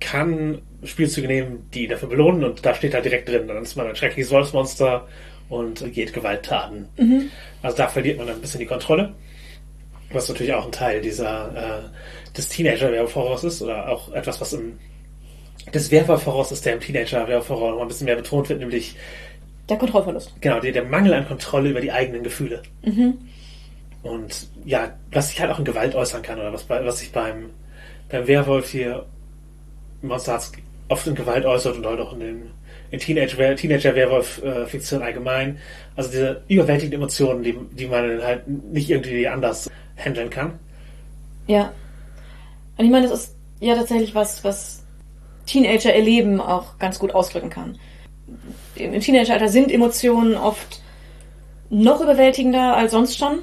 [SPEAKER 3] kann Spielzüge nehmen, die ihn dafür belohnen und da steht da direkt drin, dann ist man ein schreckliches Wolfsmonster und geht Gewalttaten. Also da verliert man ein bisschen die Kontrolle. Was natürlich auch ein Teil dieser äh, des Teenager-Werwolf-Horrors ist oder auch etwas, was im des Werwolf-Horrors ist, der im Teenager-Werwolf-Horror noch ein bisschen mehr betont wird, nämlich
[SPEAKER 2] Der Kontrollverlust.
[SPEAKER 3] genau der, der Mangel an Kontrolle über die eigenen Gefühle. Und ja, was sich halt auch in Gewalt äußern kann oder was, was sich beim, beim Werwolf hier Monster Hearts oft in Gewalt äußert und halt auch in den in Teenage- Teenager-Werwolf-Fiktion allgemein. Also diese überwältigenden Emotionen, die, die man halt nicht irgendwie anders handeln kann.
[SPEAKER 2] Ja. Und ich meine, das ist ja tatsächlich was, was Teenager erleben auch ganz gut ausdrücken kann. Im Teenageralter sind Emotionen oft noch überwältigender als sonst schon.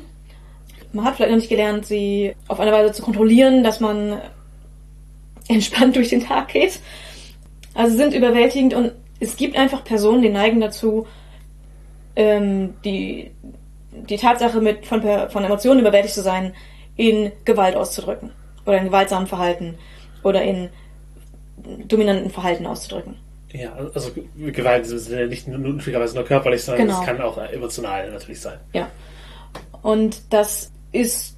[SPEAKER 2] Man hat vielleicht noch nicht gelernt, sie auf eine Weise zu kontrollieren, dass man entspannt durch den Tag geht. Also sind überwältigend und es gibt einfach Personen, die neigen dazu, ähm, die, die Tatsache mit von, von Emotionen überwältigt zu sein, in Gewalt auszudrücken. Oder in gewaltsamen Verhalten. Oder in dominanten Verhalten auszudrücken.
[SPEAKER 3] Ja, also Gewalt ist ja nicht nur notwendigerweise nur körperlich, sondern
[SPEAKER 2] Genau.
[SPEAKER 3] es kann auch emotional natürlich sein.
[SPEAKER 2] Ja. Und das ist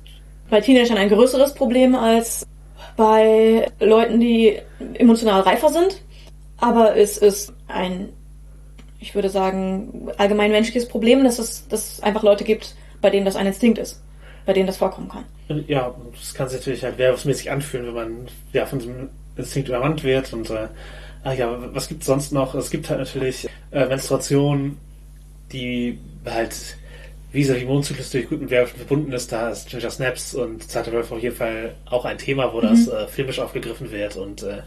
[SPEAKER 2] bei Teenagern ein größeres Problem als bei Leuten, die emotional reifer sind. Aber es ist ein, ich würde sagen, allgemein menschliches Problem, dass es, dass es einfach Leute gibt, bei denen das ein Instinkt ist. bei denen das vorkommen kann.
[SPEAKER 3] Ja, das kann sich natürlich halt werwolfsmäßig anfühlen, wenn man ja von diesem Instinkt übermannt wird und äh, ach ja, was gibt es sonst noch? Es gibt halt natürlich äh, Menstruation, die halt wie so die Mondzyklus durch guten Werwölfen verbunden ist, da ist Ginger Snaps und Zweiter Wolf auf jeden Fall auch ein Thema, wo mhm. das äh, filmisch aufgegriffen wird und äh,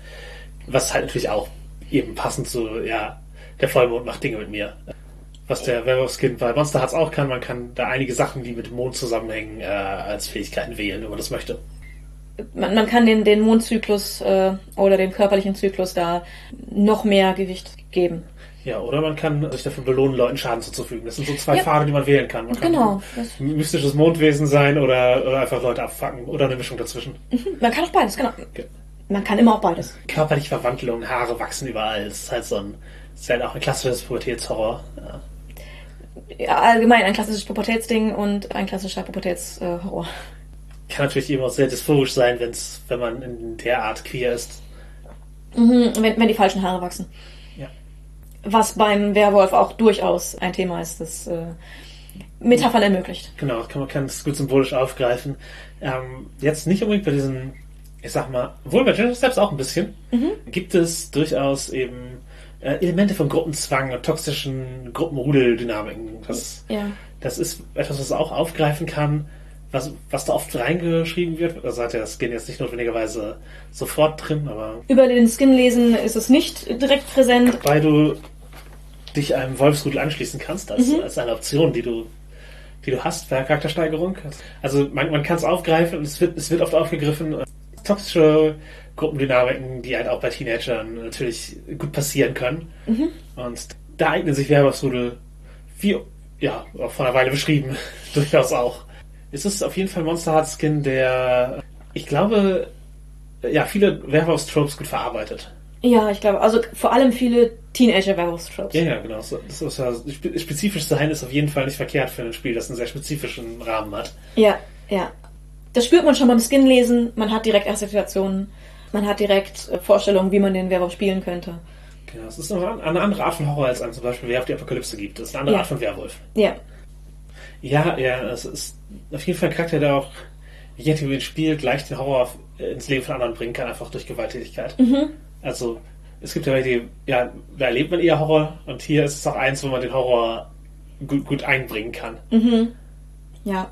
[SPEAKER 3] was halt natürlich auch eben passend zu, ja, der Vollmond macht Dinge mit mir. Was der Werwolfskin bei Monster Hearts auch kann, man kann da einige Sachen, die mit dem Mond zusammenhängen, äh, als Fähigkeiten wählen, wenn man das möchte.
[SPEAKER 2] Man, man kann den, den Mondzyklus äh, oder den körperlichen Zyklus da noch mehr Gewicht geben.
[SPEAKER 3] Ja, oder man kann sich dafür belohnen, Leuten Schaden zuzufügen. Das sind so zwei ja. Pfade, die man wählen kann. Man kann
[SPEAKER 2] genau.
[SPEAKER 3] ein mystisches Mondwesen sein oder, oder einfach Leute abfacken oder eine Mischung dazwischen.
[SPEAKER 2] Mhm. Man kann auch beides, genau. Okay. Man kann immer auch beides.
[SPEAKER 3] Körperliche Verwandlung, Haare wachsen überall. Das ist halt so ein, das ist halt auch ein klassisches Pubertätshorror. Ja.
[SPEAKER 2] ja allgemein ein klassisches Pubertätsding und ein klassischer Pubertätshorror.
[SPEAKER 3] Kann natürlich eben auch sehr dysphorisch sein, wenn's, wenn man in der Art queer ist.
[SPEAKER 2] Mhm, wenn, wenn die falschen Haare wachsen was beim Werwolf auch durchaus ein Thema ist, das äh, Metaphern ermöglicht.
[SPEAKER 3] Genau, kann man es gut symbolisch aufgreifen. Ähm, jetzt nicht unbedingt bei diesen, ich sag mal, wohl bei Gender Steps auch ein bisschen, mhm. gibt es durchaus eben äh, Elemente von Gruppenzwang und toxischen Gruppenrudeldynamiken. Das, ja. das ist etwas, was auch aufgreifen kann, was, was da oft reingeschrieben wird. Also hat ja das Skin jetzt nicht notwendigerweise sofort drin, aber.
[SPEAKER 2] Über den Skin lesen ist es nicht direkt präsent.
[SPEAKER 3] Weil du dich einem Wolfsrudel anschließen kannst, als, mhm. als eine Option, die du, die du hast bei Charaktersteigerung. Also man, man kann es aufgreifen und es wird, es wird oft aufgegriffen. Toxische Gruppendynamiken, die halt auch bei Teenagern natürlich gut passieren können. Mhm. Und da eignen sich Werwolfsrudel, wie ja, auch vor einer Weile beschrieben, durchaus auch. Es ist auf jeden Fall Monster Heart Skin, der, ich glaube, ja, viele Werwolfs-Tropes gut verarbeitet.
[SPEAKER 2] Ja, ich glaube, also vor allem viele Teenager-Werewolf-Tropes.
[SPEAKER 3] Ja, ja, genau. Das ist ja, spezifisch sein ist auf jeden Fall nicht verkehrt für ein Spiel, das einen sehr spezifischen Rahmen hat.
[SPEAKER 2] Ja, ja. Das spürt man schon beim Skin-Lesen. Man hat direkt Assoziationen. Man hat direkt äh, Vorstellungen, wie man den Werwolf spielen könnte.
[SPEAKER 3] Genau, es ist eine andere Art von Horror, als es zum Beispiel Werwolf die Apokalypse gibt. Das ist eine andere ja. Art von Werwolf.
[SPEAKER 2] Ja.
[SPEAKER 3] Ja, ja, es ist auf jeden Fall ein Charakter, der auch, je nachdem wie spielt, gleich den Horror ins Leben von anderen bringen kann, einfach durch Gewalttätigkeit. Mhm. Also es gibt ja welche, ja, da erlebt man eher Horror und hier ist es auch eins, wo man den Horror gut, gut einbringen kann.
[SPEAKER 2] Mhm. Ja.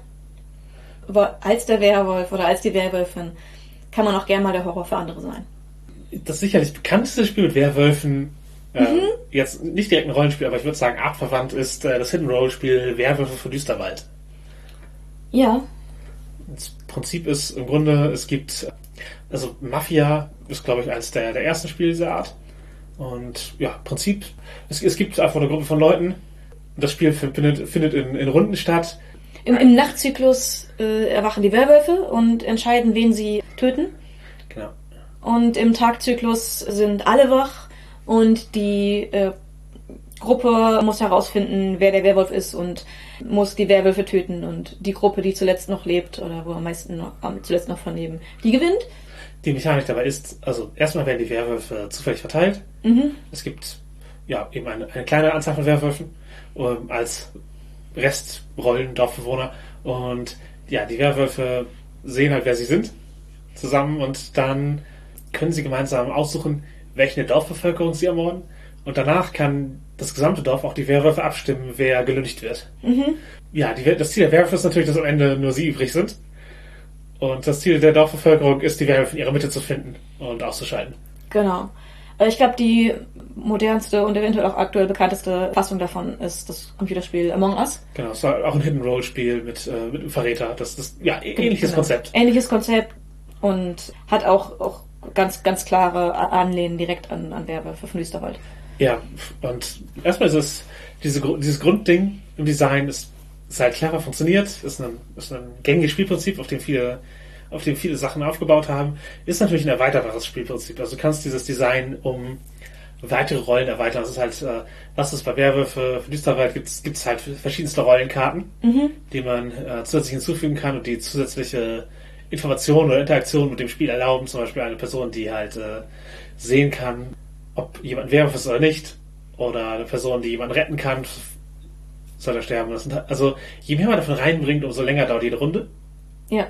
[SPEAKER 2] Aber als der Werwolf oder als die Werwölfin kann man auch gerne mal der Horror für andere sein.
[SPEAKER 3] Das sicherlich bekannteste Spiel mit Werwölfen, äh, mhm. äh, jetzt nicht direkt ein Rollenspiel, aber ich würde sagen artverwandt ist äh, das Hidden Roll Spiel Werwölfe von Düsterwald.
[SPEAKER 2] Ja.
[SPEAKER 3] Das Prinzip ist im Grunde, es gibt also Mafia ist, glaube ich, eines der, der ersten Spiele dieser Art. Und ja, Prinzip, es, es gibt einfach eine Gruppe von Leuten. Das Spiel findet, findet in, in Runden statt.
[SPEAKER 2] Im, im Nachtzyklus äh, erwachen die Werwölfe und entscheiden, wen sie töten.
[SPEAKER 3] Genau.
[SPEAKER 2] Und im Tagzyklus sind alle wach und die äh, Gruppe muss herausfinden, wer der Werwolf ist und muss die Werwölfe töten und die Gruppe, die zuletzt noch lebt oder wo am meisten noch, zuletzt noch von leben, die gewinnt.
[SPEAKER 3] Die Mechanik dabei ist, also erstmal werden die Werwölfe zufällig verteilt. Mhm. Es gibt ja eben eine, eine kleine Anzahl von Werwölfen um, als Restrollen, Dorfbewohner und ja, die Werwölfe sehen halt, wer sie sind, zusammen und dann können sie gemeinsam aussuchen, welche Dorfbevölkerung sie ermorden und danach kann das gesamte Dorf, auch die Werwölfe, abstimmen, wer gelüncht wird. Mhm. Ja, die, das Ziel der Werwölfe ist natürlich, dass am Ende nur sie übrig sind. Und das Ziel der Dorfbevölkerung ist, die Werwölfe in ihrer Mitte zu finden und auszuschalten.
[SPEAKER 2] Genau. Also ich glaube, die modernste und eventuell auch aktuell bekannteste Fassung davon ist das Computerspiel Among Us.
[SPEAKER 3] Genau, es war auch ein Hidden Roll Spiel mit, äh, mit einem Verräter. Das ist ja ähnliches genau. Konzept.
[SPEAKER 2] Ähnliches Konzept und hat auch, auch ganz, ganz klare Anlehnen direkt an, an Werwölfe von Düsterwald.
[SPEAKER 3] Ja, und erstmal ist es, diese, dieses Grundding im Design ist, ist halt clever funktioniert, ist ein, ist ein gängiges Spielprinzip, auf dem viele, auf dem viele Sachen aufgebaut haben, ist natürlich ein erweiterbares Spielprinzip. Also du kannst dieses Design um weitere Rollen erweitern. Das ist halt, äh, was es bei Werwölfe für Düsterwald gibt, gibt es halt verschiedenste Rollenkarten, mhm. die man äh, zusätzlich hinzufügen kann und die zusätzliche Informationen oder Interaktionen mit dem Spiel erlauben. Zum Beispiel eine Person, die halt äh, sehen kann, ob jemand Werwolf ist oder nicht, oder eine Person, die jemanden retten kann, soll er sterben. Sind, also je mehr man davon reinbringt, umso länger dauert jede Runde.
[SPEAKER 2] Ja,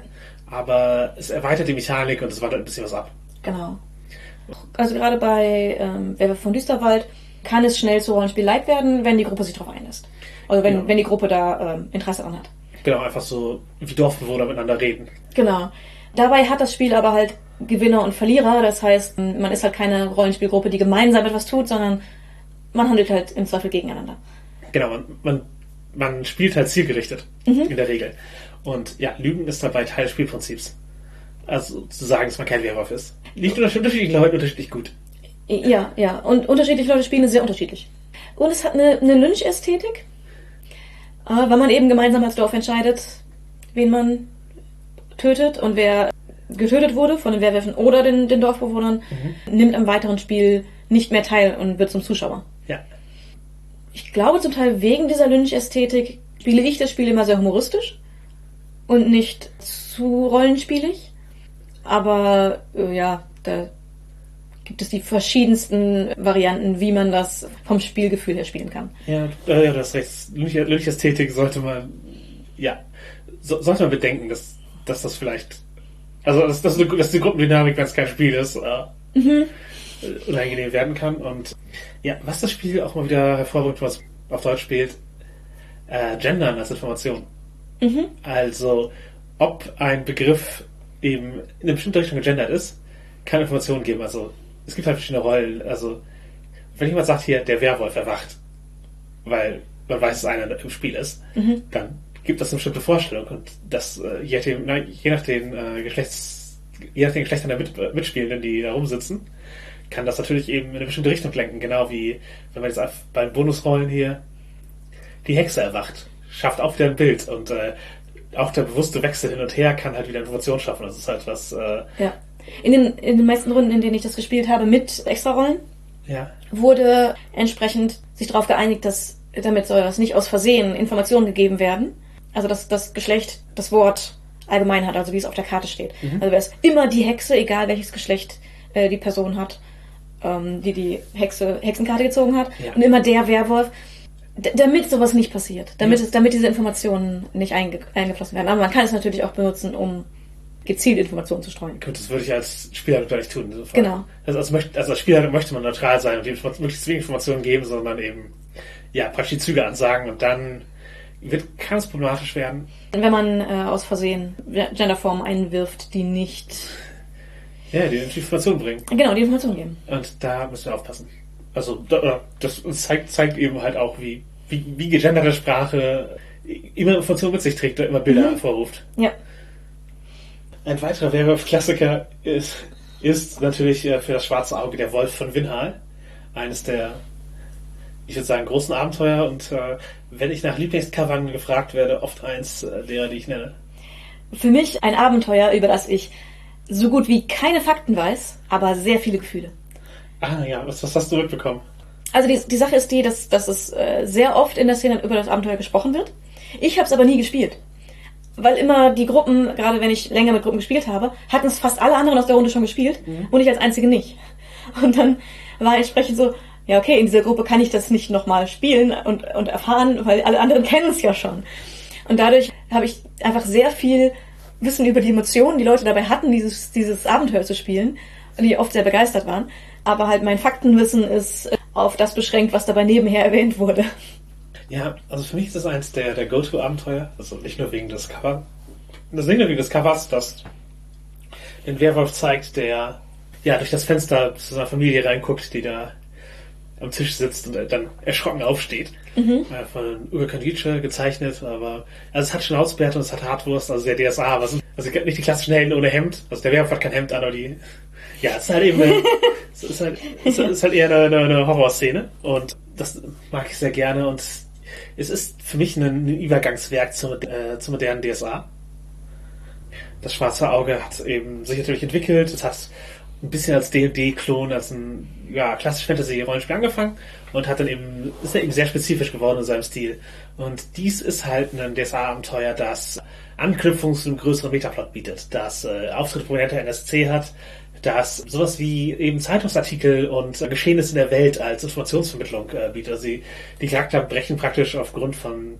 [SPEAKER 3] Aber es erweitert die Mechanik und es wandert ein bisschen was ab.
[SPEAKER 2] genau. Also gerade bei ähm, Werwolf von Düsterwald kann es schnell zu Rollenspiel light werden, wenn die Gruppe sich darauf einlässt. Also wenn,
[SPEAKER 3] Ja.
[SPEAKER 2] wenn die Gruppe da ähm, Interesse dran hat.
[SPEAKER 3] Genau, einfach so wie Dorfbewohner miteinander reden.
[SPEAKER 2] Genau. Dabei hat das Spiel aber halt Gewinner und Verlierer. Das heißt, man ist halt keine Rollenspielgruppe, die gemeinsam etwas tut, sondern man handelt halt im Zweifel gegeneinander.
[SPEAKER 3] Genau, man, man, man spielt halt zielgerichtet in der Regel. Und ja, Lügen ist dabei Teil des Spielprinzips. Also zu sagen, dass man kein Werwolf ist. Liegt unter unterschiedlichen Leuten unterschiedlich gut.
[SPEAKER 2] Ja, ja. Und unterschiedliche Leute spielen es sehr unterschiedlich. Und es hat eine, eine Lynch-Ästhetik, äh, weil man eben gemeinsam als Dorf entscheidet, wen man tötet und wer getötet wurde von den Werwölfen oder den, den Dorfbewohnern, nimmt am weiteren Spiel nicht mehr teil und wird zum Zuschauer.
[SPEAKER 3] Ja.
[SPEAKER 2] Ich glaube zum Teil wegen dieser Lynch-Ästhetik spiele ich das Spiel immer sehr humoristisch und nicht zu rollenspielig. Aber äh, ja, da gibt es die verschiedensten Varianten, wie man das vom Spielgefühl her spielen kann.
[SPEAKER 3] Ja, äh, hast recht. Lynch- Lynch-Ästhetik sollte man, ja, so, sollte man bedenken, dass, dass das vielleicht, also dass, dass, eine, dass die Gruppendynamik, wenn es kein Spiel ist, äh, äh, unangenehm werden kann. Und ja, was das Spiel auch mal wieder hervorbringt, was auf Deutsch spielt, äh, Gendern als Information. Also, ob ein Begriff eben in eine bestimmte Richtung gegendert ist, kann Informationen geben. Also, es gibt halt verschiedene Rollen. Also, wenn jemand sagt hier, der Werwolf erwacht, weil man weiß, dass einer im Spiel ist, dann gibt das eine bestimmte Vorstellung und das äh, je, nachdem, na, je nach den äh, Geschlechts, je nach den Geschlechtern der mit, äh, Mitspielenden, die da rumsitzen, kann das natürlich eben in eine bestimmte Richtung lenken. Genau wie wenn man jetzt bei den Bonusrollen hier die Hexe erwacht, schafft auch wieder ein Bild und äh, auch der bewusste Wechsel hin und her kann halt wieder Informationen schaffen. Das ist halt was, äh,
[SPEAKER 2] Ja. In den, in den meisten Runden, in denen ich das gespielt habe, mit Extrarollen,
[SPEAKER 3] ja,
[SPEAKER 2] wurde entsprechend sich darauf geeinigt, dass damit soll das nicht aus Versehen Informationen gegeben werden. Also dass das Geschlecht das Wort allgemein hat, also wie es auf der Karte steht. Also wäre es immer die Hexe, egal welches Geschlecht äh, die Person hat, ähm, die die Hexe Hexenkarte gezogen hat,
[SPEAKER 3] Ja.
[SPEAKER 2] und immer der Werwolf. Damit sowas nicht passiert, damit,
[SPEAKER 3] Ja.
[SPEAKER 2] es, damit diese Informationen nicht einge eingeflossen werden. Aber man kann es natürlich auch benutzen, um gezielt Informationen zu streuen.
[SPEAKER 3] Gut, das würde ich als Spieler gar nicht tun.
[SPEAKER 2] Genau.
[SPEAKER 3] Also als, also als Spieler möchte man neutral sein und möglichst wenig Informationen geben, sondern eben ja, praktisch die Züge ansagen und dann wird, kann es problematisch werden.
[SPEAKER 2] Wenn man äh, aus Versehen Genderformen einwirft, die nicht
[SPEAKER 3] Ja, die Informationen bringen.
[SPEAKER 2] genau die Informationen geben.
[SPEAKER 3] Und da müssen wir aufpassen. Also da, das zeigt, zeigt eben halt auch, wie, wie, wie gegenderte Sprache immer Informationen mit sich trägt, immer Bilder hervorruft.
[SPEAKER 2] Ja.
[SPEAKER 3] Ein weiterer Werwolf-Klassiker ist, ist natürlich äh, für das schwarze Auge der Wolf von Winhal. Eines der, ich würde sagen, großen Abenteuer. Und äh, wenn ich nach Lieblingscovern gefragt werde, oft eins äh, derer, die ich nenne.
[SPEAKER 2] Für mich ein Abenteuer, über das ich so gut wie keine Fakten weiß, aber sehr viele Gefühle.
[SPEAKER 3] Ah ja, was, was hast du mitbekommen?
[SPEAKER 2] Also die, die Sache ist die, dass, dass es äh, sehr oft in der Szene über das Abenteuer gesprochen wird. Ich habe es aber nie gespielt. Weil immer die Gruppen, gerade wenn ich länger mit Gruppen gespielt habe, hatten es fast alle anderen aus der Runde schon gespielt und ich als Einzige nicht. Und dann war entsprechend so, ja okay, in dieser Gruppe kann ich das nicht nochmal spielen und, und erfahren, weil alle anderen kennen es ja schon. Und dadurch habe ich einfach sehr viel Wissen über die Emotionen, die Leute dabei hatten, dieses, dieses Abenteuer zu spielen, die oft sehr begeistert waren. Aber halt mein Faktenwissen ist äh, auf das beschränkt, was dabei nebenher erwähnt wurde.
[SPEAKER 3] Ja, also für mich ist das eins der, der Go-To-Abenteuer. Also nicht nur wegen des Covers. Das nicht nur wegen des Covers, das den Werwolf zeigt, der ja durch das Fenster zu seiner Familie reinguckt, die da am Tisch sitzt und dann erschrocken aufsteht. Äh, von Uwe Kondice gezeichnet, aber also es hat Schnauzbärte und es hat Hartwurst, also der DSA, sind also nicht die klassischen Helden ohne Hemd. Also der Werwolf hat kein Hemd an, aber die ja, es ist halt eben es ist halt, es ist halt eher eine, eine, Horrorszene und das mag ich sehr gerne und es ist für mich ein, ein Übergangswerk zum, äh, zum modernen DSA. Das Schwarze Auge hat eben sich natürlich entwickelt. Es hat ein bisschen als D&D-Klon, als ein ja, klassisch Fantasy-Rollenspiel angefangen und hat dann eben, ist dann eben sehr spezifisch geworden in seinem Stil. Und dies ist halt ein DSA-Abenteuer, das Anknüpfung zu einem größeren Metaplot bietet, das äh, Auftritte prominenter NSC hat, das sowas wie eben Zeitungsartikel und äh, Geschehnisse in der Welt als Informationsvermittlung äh, bietet. Also die, die Charakter brechen praktisch aufgrund von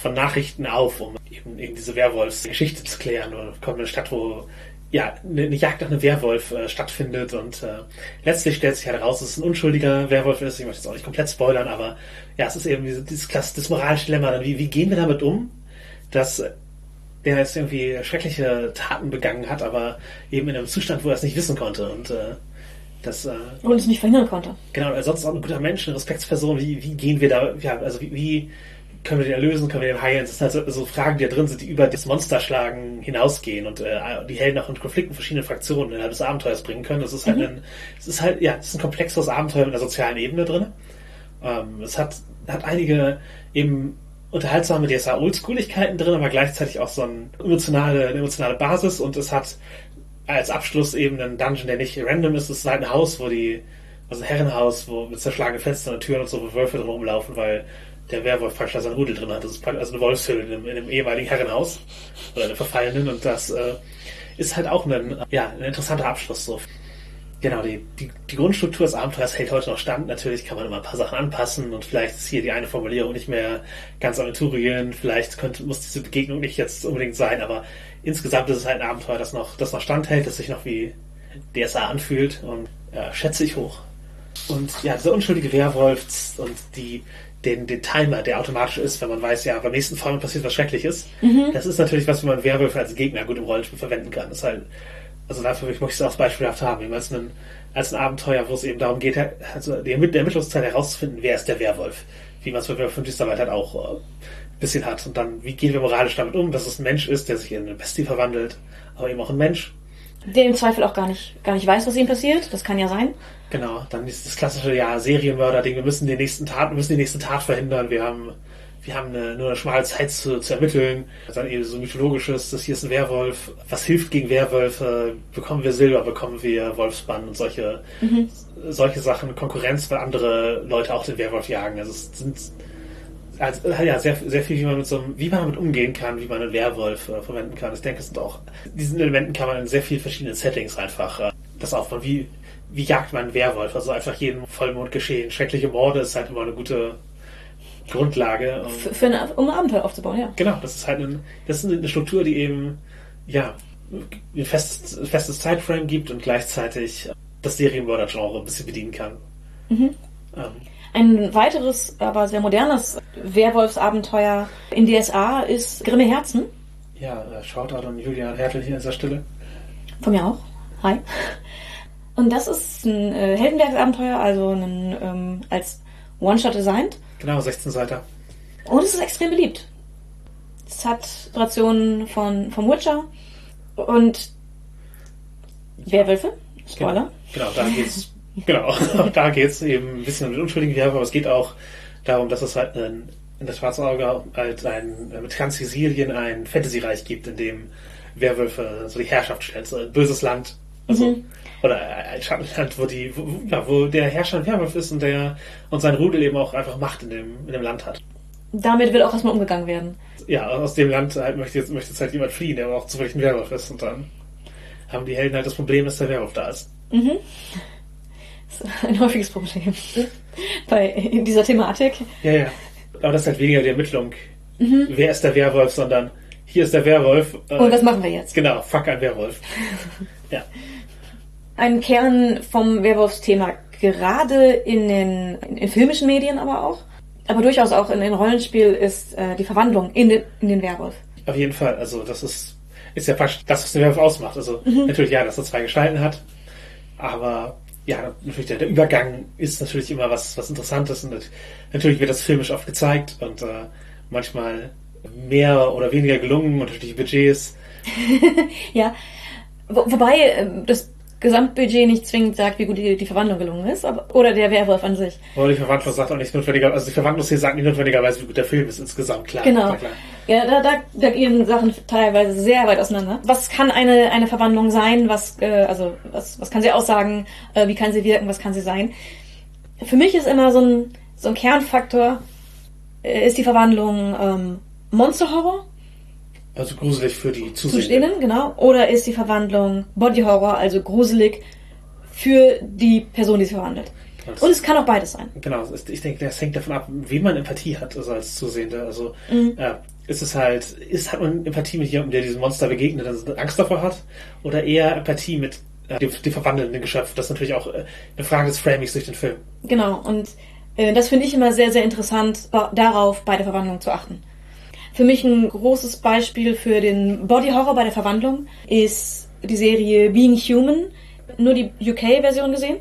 [SPEAKER 3] von Nachrichten auf, um eben, eben diese Werwolfsgeschichte zu klären. Oder kommt in eine Stadt, wo ja, eine, Jagd nach einem Werwolf äh, stattfindet und äh, letztlich stellt sich halt raus, dass es ein unschuldiger Werwolf ist. Ich möchte jetzt auch nicht komplett spoilern, aber ja, es ist eben dieses, dieses, Klasse, das moralische Dilemma. Wie, wie gehen wir damit um, dass der jetzt irgendwie schreckliche Taten begangen hat, aber eben in einem Zustand, wo er es nicht wissen konnte und äh, das äh,
[SPEAKER 2] und es nicht verhindern konnte.
[SPEAKER 3] Genau, er sonst auch ein guter Mensch, eine Respektsperson. Wie, wie gehen wir da? Ja, also wie, wie können wir den erlösen, können wir den heilen? Das sind halt so, so Fragen, die da drin sind, die über das Monsterschlagen hinausgehen und äh, die Helden auch in Konflikten verschiedene Fraktionen innerhalb des Abenteuers bringen können. Das ist halt mhm. ein, es ist halt, ja, es ist ein komplexeres Abenteuer mit einer sozialen Ebene drin. Ähm, es hat, hat einige eben unterhaltsame DSA Oldschooligkeiten drin, aber gleichzeitig auch so eine emotionale, eine emotionale Basis und es hat als Abschluss eben einen Dungeon, der nicht random ist. Es ist halt ein Haus, wo die, also ein Herrenhaus, wo mit zerschlagenen Fenstern und Türen und so, wo Wölfe drin rumlaufen, weil der Werwolf praktisch da sein Rudel drin hat. Das ist also eine Wolfshöhle in einem, in einem ehemaligen Herrenhaus oder einem verfallenen und das äh, ist halt auch ein, ja, ein interessanter Abschluss so. Genau, die, die, die Grundstruktur des Abenteuers hält heute noch stand. Natürlich kann man immer ein paar Sachen anpassen und vielleicht ist hier die eine Formulierung nicht mehr ganz aventurien. Vielleicht könnte, muss diese Begegnung nicht jetzt unbedingt sein, aber insgesamt ist es halt ein Abenteuer, das noch, das noch standhält, das sich noch wie DSA anfühlt und ja, schätze ich hoch. Und ja, dieser unschuldige Werwolf und die, den, den Timer, der automatisch ist, wenn man weiß, ja, beim nächsten Fall passiert was Schreckliches. Mhm. Das ist natürlich was, wo man Werwölfe als Gegner gut im Rollenspiel verwenden kann. Das ist halt, also dafür möchte ich es auch beispielhaft haben, eben als ein, als ein Abenteuer, wo es eben darum geht, also die Ermittlungszeit herauszufinden, wer ist der Werwolf. Wie man es bei Werwolf von Düsterwald halt auch äh, ein bisschen hat. Und dann, wie gehen wir moralisch damit um, dass es ein Mensch ist, der sich in eine Bestie verwandelt, aber eben auch ein Mensch.
[SPEAKER 2] Der im Zweifel auch gar nicht, gar nicht weiß, was ihm passiert. Das kann ja sein.
[SPEAKER 3] Genau, dann ist das klassische, ja, Serienmörder-Ding, wir müssen den nächsten Tat, wir müssen die nächste Tat verhindern, wir haben, wir haben eine, nur eine schmale Zeit zu, zu ermitteln. Dann eben so mythologisches, das hier ist ein Werwolf, was hilft gegen Werwölfe, bekommen wir Silber, bekommen wir Wolfsbann und solche, mhm. solche Sachen, Konkurrenz, weil andere Leute auch den Werwolf jagen. Also es sind also, ja, sehr, sehr viel, wie man mit so einem, wie man damit umgehen kann, wie man einen Werwolf äh, verwenden kann. Ich denke, es sind auch, diesen Elementen kann man in sehr vielen verschiedenen Settings einfach äh, das aufbauen. Wie, wie jagt man einen Werwolf? Also einfach jeden Vollmond geschehen. Schreckliche Morde ist halt immer eine gute Grundlage.
[SPEAKER 2] Um, für, für eine, um ein Abenteuer aufzubauen, ja.
[SPEAKER 3] Genau, das ist halt ein, das ist eine Struktur, die eben, ja, ein festes, festes Zeitframe gibt und gleichzeitig das Serienmörder-Genre ein bisschen bedienen kann.
[SPEAKER 2] Mhm. Ähm. Ein weiteres, aber sehr modernes Werwolfsabenteuer in DSA ist Grimme Herzen.
[SPEAKER 3] Ja, äh, Shoutout an Julian Hertel hier an dieser Stelle.
[SPEAKER 2] Von mir auch. Hi. Und das ist ein äh, Heldenwerksabenteuer, also ein, ähm, als One-Shot designt.
[SPEAKER 3] Genau, 16 Seiten.
[SPEAKER 2] Und es ist extrem beliebt. Es hat Inspirationen von, vom Witcher und Werwölfe. Spoiler.
[SPEAKER 3] Genau, genau da geht's. Genau, da geht's eben ein bisschen um den unschuldigen Werwolf, aber es geht auch darum, dass es halt ein, in der Schwarzauge halt ein, mit Transsilien ein Fantasy-Reich gibt, in dem Werwölfe so die Herrschaft stellen. So ein böses Land, also, mhm. Oder ein Schattenland, wo die, wo, ja, wo der Herrscher ein Werwolf ist und der und sein Rudel eben auch einfach Macht in dem, in dem Land hat.
[SPEAKER 2] Damit wird auch erstmal umgegangen werden.
[SPEAKER 3] Ja, aus dem Land halt möchte jetzt, möchte jetzt halt jemand fliehen, der aber auch zufällig ein Werwolf ist und dann haben die Helden halt das Problem, dass der Werwolf da ist.
[SPEAKER 2] Mhm. Das ist ein häufiges Problem bei dieser Thematik.
[SPEAKER 3] Ja, ja. Aber das ist halt weniger die Ermittlung, mhm. wer ist der Werwolf, sondern hier ist der Werwolf.
[SPEAKER 2] Äh, und was machen wir jetzt?
[SPEAKER 3] Genau, fuck ein Werwolf. ja
[SPEAKER 2] ein Kern vom Werwolfsthema, gerade in den in filmischen Medien aber auch. Aber durchaus auch in den Rollenspiel ist äh, die Verwandlung in den, in den Werwolf.
[SPEAKER 3] Auf jeden Fall. Also das ist, ist ja fast das, was den Werwolf ausmacht. Also mhm. natürlich ja, dass er zwei Gestalten hat. Aber ja, natürlich der, der, Übergang ist natürlich immer was, was Interessantes und natürlich wird das filmisch oft gezeigt und äh, manchmal mehr oder weniger gelungen und natürlich Budgets.
[SPEAKER 2] ja, Wo, wobei äh, das Gesamtbudget nicht zwingend sagt, wie gut die, die Verwandlung gelungen ist, aber, oder der Werwolf an sich.
[SPEAKER 3] Oder die Verwandlung sagt auch nicht notwendigerweise, also die Verwandlung hier sagt nicht notwendigerweise, wie gut der Film ist insgesamt, klar.
[SPEAKER 2] Genau.
[SPEAKER 3] Klar.
[SPEAKER 2] Ja, da, da, da gehen Sachen teilweise sehr weit auseinander. Was kann eine, eine Verwandlung sein? Was, äh, also, was, was kann sie aussagen? Äh, wie kann sie wirken? Was kann sie sein? Für mich ist immer so ein, so ein Kernfaktor, äh, ist die Verwandlung ähm, Monsterhorror
[SPEAKER 3] also gruselig für die
[SPEAKER 2] Zusehenden. genau. Oder ist die Verwandlung Body Horror, also gruselig für die Person, die sich verwandelt?
[SPEAKER 3] Das-
[SPEAKER 2] Und es kann auch beides sein.
[SPEAKER 3] Genau, ich denke, das hängt davon ab, wie man Empathie hat, also als Zusehender. Also
[SPEAKER 2] Mhm.
[SPEAKER 3] äh, ist es halt, ist, hat man Empathie mit jemandem, der diesem Monster begegnet und Angst davor hat, oder eher Empathie mit äh, dem, dem verwandelnden Geschöpf? Das ist natürlich auch äh, eine Frage des Framings durch den Film.
[SPEAKER 2] Genau, und äh, das finde ich immer sehr, sehr interessant, ba- darauf bei der Verwandlung zu achten. Für mich ein großes Beispiel für den Body Horror bei der Verwandlung ist die Serie Being Human, nur die UK-Version gesehen.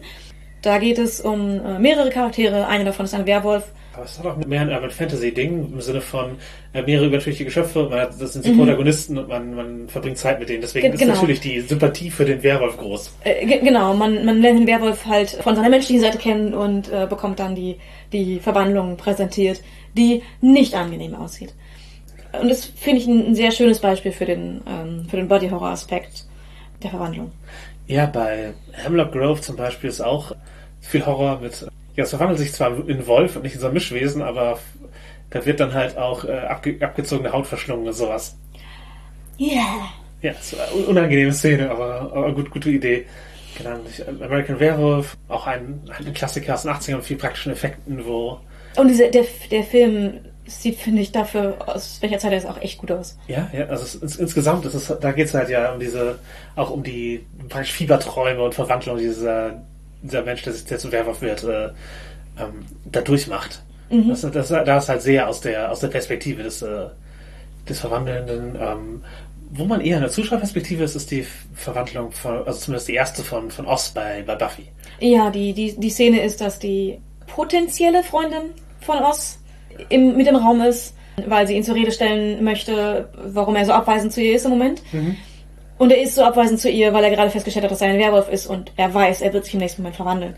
[SPEAKER 2] Da geht es um äh, mehrere Charaktere, einer davon ist ein Werwolf.
[SPEAKER 3] Aber es hat auch mehr ein Urban Fantasy-Ding im Sinne von äh, mehrere übernatürliche Geschöpfe. Man hat, das sind die Protagonisten und man, man verbringt Zeit mit denen. Deswegen
[SPEAKER 2] Mhm. Ge-
[SPEAKER 3] ist
[SPEAKER 2] genau.
[SPEAKER 3] natürlich die Sympathie für den Werwolf groß.
[SPEAKER 2] Äh, ge- genau, man, man lernt den Werwolf halt von seiner menschlichen Seite kennen und äh, bekommt dann die, die Verwandlung präsentiert, die nicht angenehm aussieht. Und das finde ich ein, sehr schönes Beispiel für den, ähm, für den Body-Horror-Aspekt der Verwandlung.
[SPEAKER 3] Ja, bei Hemlock Grove zum Beispiel ist auch viel Horror mit. Ja, es verwandelt sich zwar in Wolf und nicht in so ein Mischwesen, aber da wird dann halt auch äh, abge abgezogene Haut verschlungen und sowas.
[SPEAKER 2] Yeah.
[SPEAKER 3] Ja, es war eine unangenehme Szene, aber, aber gut, gute Idee. Genau, American Werewolf, auch ein, ein Klassiker aus den 80ern mit viel praktischen Effekten, wo
[SPEAKER 2] Und diese, der, der Film sieht, finde ich, dafür, aus welcher Zeit er ist, auch echt gut aus.
[SPEAKER 3] Ja, ja, also es, ins, insgesamt ist es, da geht es halt ja um diese, auch um die praktisch Fieberträume und Verwandlung dieser, dieser Mensch, der sich der zu Werwolf wird, äh, ähm, da durchmacht. Das, das, da ist halt sehr aus der, aus der Perspektive des, äh, des Verwandelnden. Ähm, wo man eher in der Zuschauerperspektive ist, ist die Verwandlung von, also zumindest die erste von, von Oz bei, bei Buffy.
[SPEAKER 2] Ja, die, die, die Szene ist, dass die potenzielle Freundin von Oz im, mit im Raum ist, weil sie ihn zur Rede stellen möchte, warum er so abweisend zu ihr ist im Moment. Und er ist so abweisend zu ihr, weil er gerade festgestellt hat, dass er ein Werwolf ist und er weiß, er wird sich im nächsten Moment verwandeln.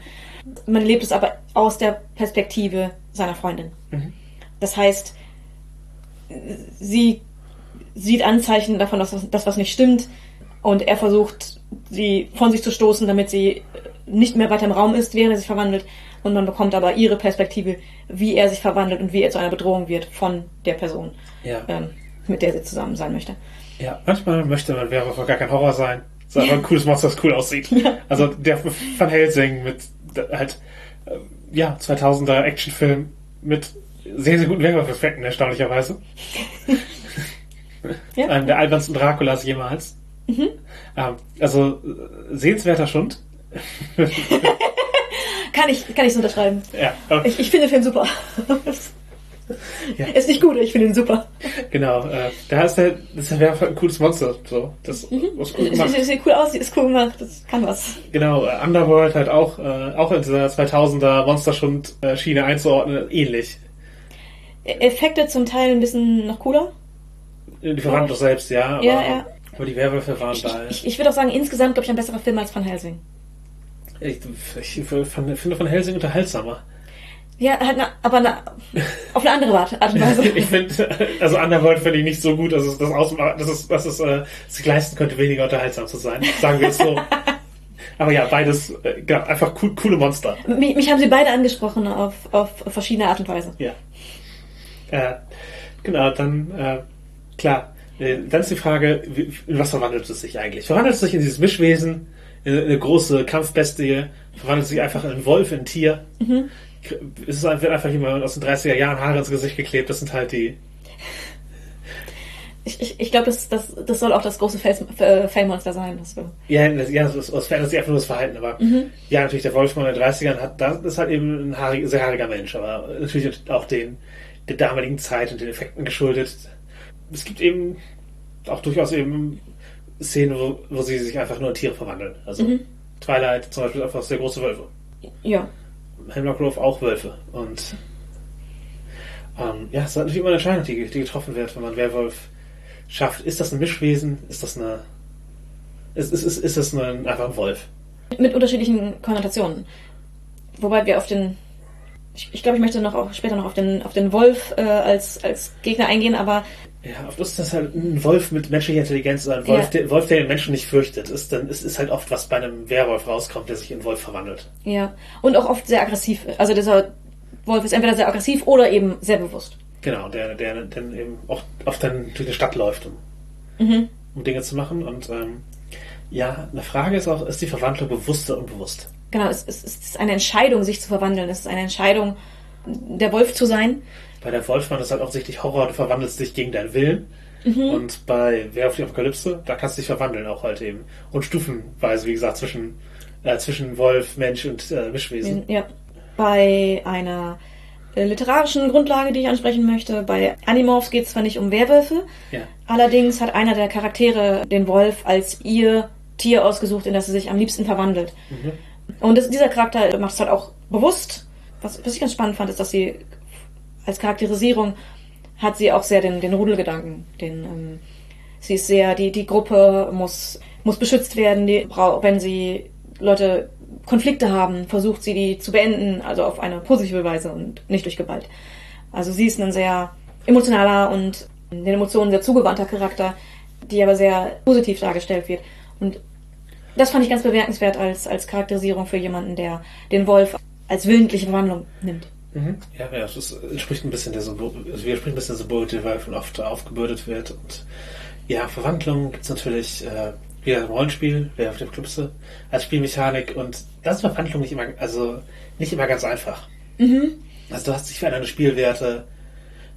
[SPEAKER 2] Man lebt es aber aus der Perspektive seiner Freundin. Das heißt, sie sieht Anzeichen davon, dass das, was nicht stimmt und er versucht, sie von sich zu stoßen, damit sie nicht mehr weiter im Raum ist, während er sich verwandelt. Und man bekommt aber ihre Perspektive, wie er sich verwandelt und wie er zu einer Bedrohung wird von der Person,
[SPEAKER 3] Ja.
[SPEAKER 2] ähm, mit der sie zusammen sein möchte.
[SPEAKER 3] Ja, manchmal möchte man Werwolf gar kein Horror sein. Es ist ein cooles Monster, das cool aussieht. Also der Van Helsing mit halt, äh, ja, 2000er Actionfilm mit sehr, sehr guten Werwolf-Effekten, erstaunlicherweise.
[SPEAKER 2] Ja.
[SPEAKER 3] Einem der albernsten Draculas jemals. Ähm, also äh, sehenswerter Schund.
[SPEAKER 2] Kann ich, kann ich so unterschreiben.
[SPEAKER 3] ja, aber,
[SPEAKER 2] Ich, ich finde den Film super.
[SPEAKER 3] Ja.
[SPEAKER 2] Ist nicht gut, ich finde ihn super.
[SPEAKER 3] genau. Äh, da ist der, das der Werwolf ein cooles Monster. So, das was gut
[SPEAKER 2] Es
[SPEAKER 3] gemacht.
[SPEAKER 2] sieht, sieht cool aus, ist cool gemacht, das kann was.
[SPEAKER 3] Genau, äh, Underworld halt auch, äh, auch in dieser 2000er Monsterschund-Schiene einzuordnen, ähnlich.
[SPEAKER 2] E- Effekte zum Teil ein bisschen noch cooler.
[SPEAKER 3] Die Verwandlung selbst, ja. Aber,
[SPEAKER 2] Ja, ja.
[SPEAKER 3] aber die Werwölfe waren
[SPEAKER 2] Ich,
[SPEAKER 3] bei.
[SPEAKER 2] ich, ich würde auch sagen, insgesamt, glaube ich, ein besserer Film als Van Helsing.
[SPEAKER 3] Ich, ich, finde von Helsing unterhaltsamer.
[SPEAKER 2] Ja, halt, na, aber na, auf eine andere Art Art und Weise.
[SPEAKER 3] ich finde, also Underworld finde ich nicht so gut, dass es das ausmacht, dass es, dass es äh, sich leisten könnte, weniger unterhaltsam zu sein. Sagen wir es so. aber ja, beides, äh, einfach cool, coole Monster.
[SPEAKER 2] mich, mich haben sie beide angesprochen auf, auf verschiedene Art und Weise.
[SPEAKER 3] Ja. Äh, genau, dann, äh, klar. Äh, dann ist die Frage, in was verwandelt es sich eigentlich? Verwandelt es sich in dieses Mischwesen, eine große Kampfbestie? Verwandelt sich einfach in einen Wolf, in ein Tier? Ist es wird einfach jemand aus den 30er Jahren Haare ins Gesicht geklebt? Das sind halt die.
[SPEAKER 2] Ich, ich, ich glaube, das, das, das soll auch das große äh, Fellmonster sein. Das wir,
[SPEAKER 3] Ja, das, ja, das, das verändert sich einfach nur das Verhalten, aber ja, natürlich, der Wolf von den 30ern hat, das ist halt eben ein haarig, sehr haariger Mensch, aber natürlich auch den, der damaligen Zeit und den Effekten geschuldet. Es gibt eben auch durchaus eben Szenen, wo, wo sie sich einfach nur in Tiere verwandeln. Also Twilight zum Beispiel einfach sehr große Wölfe.
[SPEAKER 2] ja.
[SPEAKER 3] Hemlock Grove auch Wölfe. Und ähm, ja, es ist natürlich immer eine Entscheidung, die, die getroffen wird, wenn man Werwolf schafft. Ist das ein Mischwesen? Ist das eine. Ist, ist, ist, ist das ein, einfach ein Wolf?
[SPEAKER 2] Mit unterschiedlichen Konnotationen. Wobei wir auf den. Ich, ich glaube, ich möchte noch auch später noch auf den, auf den Wolf äh, als, als Gegner eingehen, aber
[SPEAKER 3] Ja, oft ist das halt ein Wolf mit menschlicher Intelligenz oder ein Wolf,
[SPEAKER 2] Ja.
[SPEAKER 3] der, Wolf, der den Menschen nicht fürchtet. Ist, dann ist, ist halt oft, was bei einem Werwolf rauskommt, der sich in Wolf verwandelt.
[SPEAKER 2] ja. Und auch oft sehr aggressiv. Also dieser Wolf ist entweder sehr aggressiv oder eben sehr bewusst.
[SPEAKER 3] Genau, der, der dann eben auch oft dann durch die Stadt läuft und um Dinge zu machen. Und ähm, ja, eine Frage ist auch, ist die Verwandlung bewusst oder unbewusst?
[SPEAKER 2] Genau, es, es, es ist eine Entscheidung, sich zu verwandeln. Es ist eine Entscheidung, der Wolf zu sein.
[SPEAKER 3] Bei der Wolfmann ist halt offensichtlich Horror, du verwandelst dich gegen deinen Willen. Mhm. Und bei Wer auf die Apokalypse, da kannst du dich verwandeln auch halt eben. Und stufenweise, wie gesagt, zwischen, äh, zwischen Wolf, Mensch und äh, Mischwesen.
[SPEAKER 2] Ja. Bei einer äh, literarischen Grundlage, die ich ansprechen möchte, bei Animorphs geht es zwar nicht um Werwölfe,
[SPEAKER 3] ja.
[SPEAKER 2] allerdings hat einer der Charaktere den Wolf als ihr Tier ausgesucht, in das sie sich am liebsten verwandelt. Mhm. Und das, dieser Charakter macht es halt auch bewusst. Was, was ich ganz spannend fand, ist, dass sie als Charakterisierung hat sie auch sehr den, den Rudelgedanken. Den, ähm, sie ist sehr, die, die Gruppe muss, muss beschützt werden, die, wenn sie Leute Konflikte haben, versucht sie die zu beenden, also auf eine positive Weise und nicht durch Gewalt. Also sie ist ein sehr emotionaler und den Emotionen sehr zugewandter Charakter, die aber sehr positiv dargestellt wird. Und das fand ich ganz bemerkenswert als, als Charakterisierung für jemanden, der den Wolf als willentliche Verwandlung nimmt.
[SPEAKER 3] Mhm. Ja, ja, das entspricht ein bisschen der Symbol, also widerspricht ein bisschen der Symbolik, die Wolf oft aufgebürdet wird. Und ja, Verwandlung gibt es natürlich äh, wieder im Rollenspiel, wer auf der Klipse, als Spielmechanik und das ist Verwandlung nicht immer, also nicht immer ganz einfach.
[SPEAKER 2] Mhm.
[SPEAKER 3] Also du hast dich für eine Spielwerte,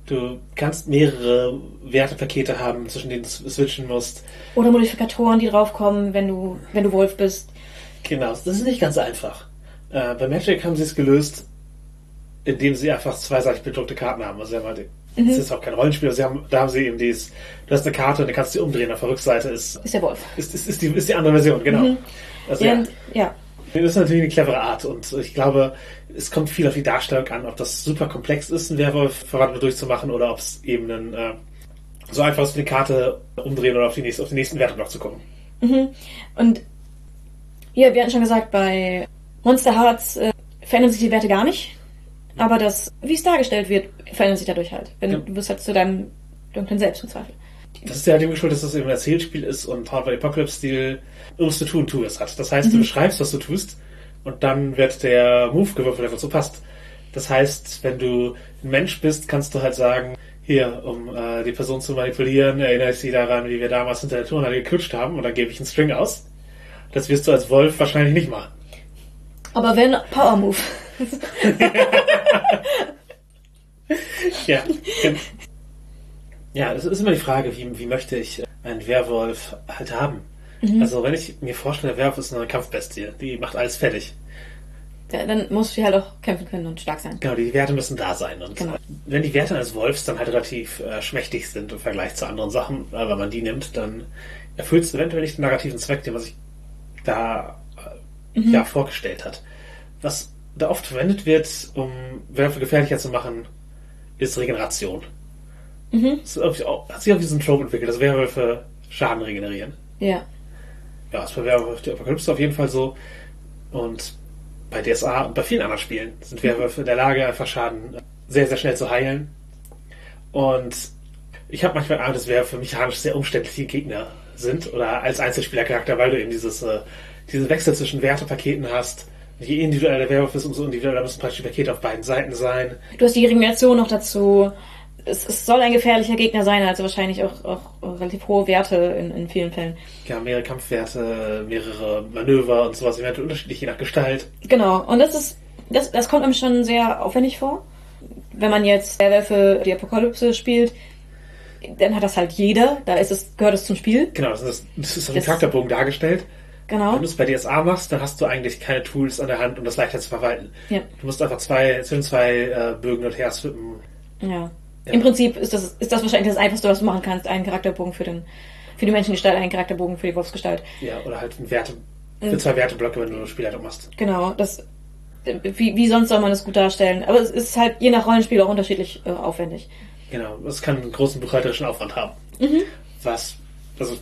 [SPEAKER 3] du kannst mehrere Wertepakete haben, zwischen denen du switchen musst.
[SPEAKER 2] Oder Modifikatoren, die draufkommen, wenn du, wenn du Wolf bist.
[SPEAKER 3] Genau, das ist nicht ganz einfach. Äh, bei Magic haben sie es gelöst, indem sie einfach zweiseitig bedruckte Karten haben. Also sie haben halt, mhm. das ist auch kein Rollenspiel, sie haben, da haben sie eben dieses, du hast eine Karte und dann kannst du sie umdrehen, auf der Rückseite ist,
[SPEAKER 2] ist der Wolf.
[SPEAKER 3] Ist, ist, ist, die, ist die andere Version, genau. Mhm.
[SPEAKER 2] Also, ja, ja.
[SPEAKER 3] Das ist natürlich eine clevere Art und ich glaube, es kommt viel auf die Darstellung an, ob das super komplex ist, einen Werwolf verwandelt durchzumachen oder ob es eben ein, äh, so einfach ist, eine Karte umdrehen oder auf, die nächste, auf den nächsten Werteblock zu kommen.
[SPEAKER 2] Mhm. Und ja, wir hatten schon gesagt, bei Monster Hearts äh, verändern sich die Werte gar nicht. Aber das, wie es dargestellt wird, verändert sich dadurch halt. Wenn ja. du wirst halt zu deinem dunklen Selbst im Zweifel.
[SPEAKER 3] Das ist ja dem geschuldet, dass das eben ein Erzählspiel ist und Hard Apocalypse-Stil, musst du tun, tu es hat. Das heißt, mhm. du beschreibst, was du tust und dann wird der Move gewürfelt, der dazu passt. Das heißt, wenn du ein Mensch bist, kannst du halt sagen, hier, um äh, die Person zu manipulieren, erinnere ich sie daran, wie wir damals hinter der Turnhalle geklutscht haben und dann gebe ich einen String aus. Das wirst du als Wolf wahrscheinlich nicht machen.
[SPEAKER 2] Aber wenn, Power Move.
[SPEAKER 3] ja. Ja, es ist immer die Frage, wie, wie möchte ich einen Werwolf halt haben? Mhm. Also, wenn ich mir vorstelle, der Werwolf ist eine Kampfbestie, die macht alles fertig.
[SPEAKER 2] Ja, dann muss sie halt auch kämpfen können und stark sein.
[SPEAKER 3] Genau, die Werte müssen da sein. Und genau. wenn die Werte eines Wolfs dann halt relativ äh, schmächtig sind im Vergleich zu anderen Sachen, äh, wenn man die nimmt, dann erfüllt es eventuell nicht den narrativen Zweck, den man sich da äh, mhm. ja, vorgestellt hat. Was da oft verwendet wird, um Werwölfe gefährlicher zu machen, ist Regeneration.
[SPEAKER 2] Mhm.
[SPEAKER 3] Das hat sich auch ein Trope entwickelt, dass Werwölfe Schaden regenerieren.
[SPEAKER 2] Ja.
[SPEAKER 3] Ja, ist bei Werwolf die Apokalypse auf jeden Fall so. Und bei DSA und bei vielen anderen Spielen sind Werwölfe in der Lage, einfach Schaden sehr, sehr schnell zu heilen. Und ich habe manchmal Angst, dass Werwölfe mechanisch sehr umständliche Gegner sind oder als Einzelspielercharakter, weil du eben dieses, äh, diesen Wechsel zwischen Wertepaketen hast je individueller der Werwolf ist, umso individueller müssen praktisch die Pakete auf beiden Seiten sein.
[SPEAKER 2] Du hast die Regeneration noch dazu. Es, es, soll ein gefährlicher Gegner sein, also wahrscheinlich auch, auch relativ hohe Werte in, in vielen Fällen.
[SPEAKER 3] Ja, mehrere Kampfwerte, mehrere Manöver und sowas, eventuell unterschiedlich je nach Gestalt.
[SPEAKER 2] Genau, und das ist, das, das kommt einem schon sehr aufwendig vor. Wenn man jetzt Werwölfe die Apokalypse spielt, dann hat das halt jeder, da ist es, gehört es zum Spiel.
[SPEAKER 3] Genau, das ist, das ist auf dem Charakterbogen dargestellt.
[SPEAKER 2] Genau.
[SPEAKER 3] Wenn du es bei DSA machst, dann hast du eigentlich keine Tools an der Hand, um das leichter zu verwalten.
[SPEAKER 2] Ja.
[SPEAKER 3] Du musst einfach zwei, zwischen zwei äh, Bögen und her swippen.
[SPEAKER 2] Ja. ja. Im Prinzip ist das, ist das wahrscheinlich das Einfachste, was du machen kannst. Einen Charakterbogen für den, für die Menschengestalt, einen Charakterbogen für die Wolfsgestalt.
[SPEAKER 3] Ja, oder halt ein Werte, für zwei Werteblöcke, wenn du eine Spielleitung machst.
[SPEAKER 2] Genau, das, wie, wie sonst soll man das gut darstellen? Aber es ist halt je nach Rollenspiel auch unterschiedlich äh, aufwendig.
[SPEAKER 3] Genau, es kann einen großen buchhalterischen Aufwand haben.
[SPEAKER 2] Mhm.
[SPEAKER 3] Was, also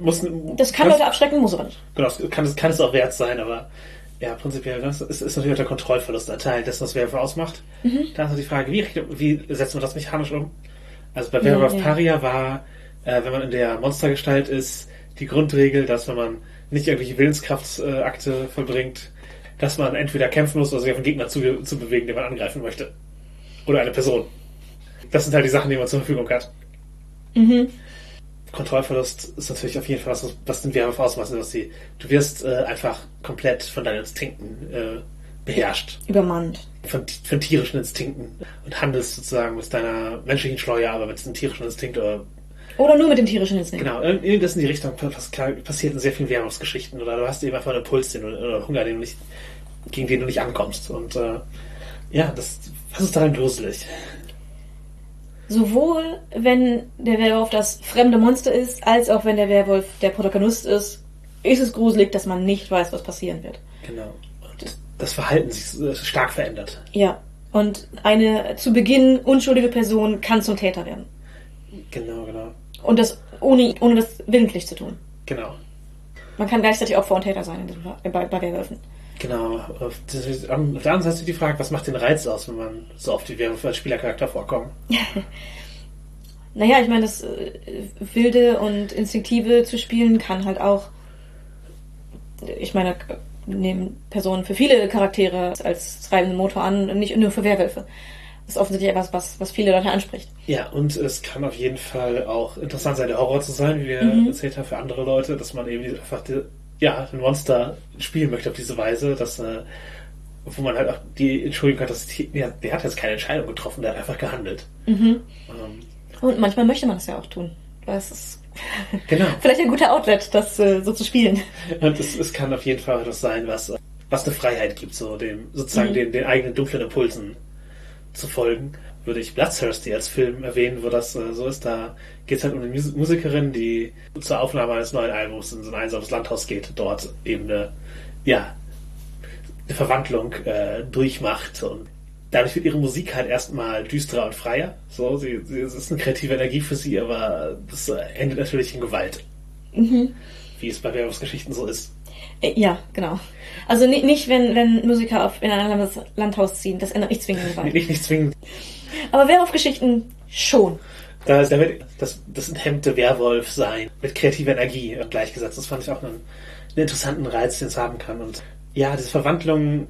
[SPEAKER 3] muss,
[SPEAKER 2] das kann Leute abschrecken, muss aber nicht.
[SPEAKER 3] Genau, das kann, kann es auch wert sein, aber ja, prinzipiell, das ist, ist natürlich auch der Kontrollverlust ein Teil dessen, was Werwolf ausmacht.
[SPEAKER 2] Mhm.
[SPEAKER 3] Da ist noch die Frage, wie, wie setzt man das mechanisch um? Also bei Werwolf ja, ja. Paria war, äh, wenn man in der Monstergestalt ist, die Grundregel, dass wenn man nicht irgendwelche Willenskraftakte vollbringt, dass man entweder kämpfen muss oder sich auf einen Gegner zu, zu bewegen, den man angreifen möchte. Oder eine Person. Das sind halt die Sachen, die man zur Verfügung hat.
[SPEAKER 2] Mhm.
[SPEAKER 3] Kontrollverlust ist natürlich auf jeden Fall was, was den Werwolf ausmacht. Dass sie, du wirst äh, einfach komplett von deinen Instinkten äh, beherrscht.
[SPEAKER 2] Übermannt.
[SPEAKER 3] Von, von tierischen Instinkten und handelst sozusagen mit deiner menschlichen Schleuer, aber mit einem tierischen Instinkt oder
[SPEAKER 2] Oder nur mit den tierischen Instinkten.
[SPEAKER 3] Genau, irgendwas in die Richtung pass- passiert in sehr vielen Währungsgeschichten oder du hast eben einfach einen Impuls den oder Hunger, den du nicht, gegen den du nicht ankommst. Und äh, ja, das, was ist daran gruselig?
[SPEAKER 2] Sowohl wenn der Werwolf das fremde Monster ist, als auch wenn der Werwolf der Protagonist ist, ist es gruselig, dass man nicht weiß, was passieren wird.
[SPEAKER 3] Genau. Und das Verhalten sich stark verändert.
[SPEAKER 2] Ja. Und eine zu Beginn unschuldige Person kann zum Täter werden.
[SPEAKER 3] Genau, genau.
[SPEAKER 2] Und das ohne, ohne das willentlich zu tun.
[SPEAKER 3] Genau.
[SPEAKER 2] Man kann gleichzeitig Opfer und Täter sein in diesem, Fall- bei, bei Werwölfen.
[SPEAKER 3] Genau. Auf das ist- auf der anderen Seite die Frage, was macht den Reiz aus, wenn man so oft die Werwölfe als Spielercharakter vorkommen?
[SPEAKER 2] Naja, ich meine, das äh, Wilde und Instinktive zu spielen kann halt auch, ich meine, nehmen Personen für viele Charaktere als treibenden Motor an, nicht nur für Werwölfe. Das ist offensichtlich etwas, was, was viele Leute anspricht.
[SPEAKER 3] Ja, und es kann auf jeden Fall auch interessant sein, der Horror zu sein, wie wir
[SPEAKER 2] Mhm.
[SPEAKER 3] erzählt haben, für andere Leute, dass man eben einfach die, ja, ein Monster spielen möchte auf diese Weise, dass äh, wo man halt auch die Entschuldigung hat, dass die, ja, der hat jetzt keine Entscheidung getroffen, der hat einfach gehandelt.
[SPEAKER 2] Mhm.
[SPEAKER 3] Ähm,
[SPEAKER 2] Und manchmal möchte man das ja auch tun. Das ist
[SPEAKER 3] genau.
[SPEAKER 2] vielleicht ein guter Outlet, das äh, so zu spielen.
[SPEAKER 3] Und es, es kann auf jeden Fall etwas sein, was, was eine Freiheit gibt, so dem, sozusagen
[SPEAKER 2] Mhm.
[SPEAKER 3] den, den eigenen dunklen Impulsen zu folgen. Würde ich Bloodthirsty als Film erwähnen, wo das äh, so ist, da geht es halt um eine Mus Musikerin, die zur Aufnahme eines neuen Albums in so ein einsames Landhaus geht, dort eben eine, ja, eine Verwandlung äh, durchmacht und dadurch wird ihre Musik halt erstmal düsterer und freier. So, sie, sie, es ist eine kreative Energie für sie, aber das äh, endet natürlich in Gewalt. Wie es bei Werwolfsgeschichten so ist.
[SPEAKER 2] Äh, ja, genau. Also ni- nicht, wenn, wenn Musiker auf, in ein anderes Landhaus ziehen, das ändert nicht zwingend Gewalt.
[SPEAKER 3] Nicht, nicht zwingend.
[SPEAKER 2] Aber Werwolf-Geschichten schon.
[SPEAKER 3] Da ist damit das, das enthemmte Werwolf sein mit kreativer Energie gleichgesetzt. Das fand ich auch einen, einen interessanten Reiz, den es haben kann. Und ja, diese Verwandlung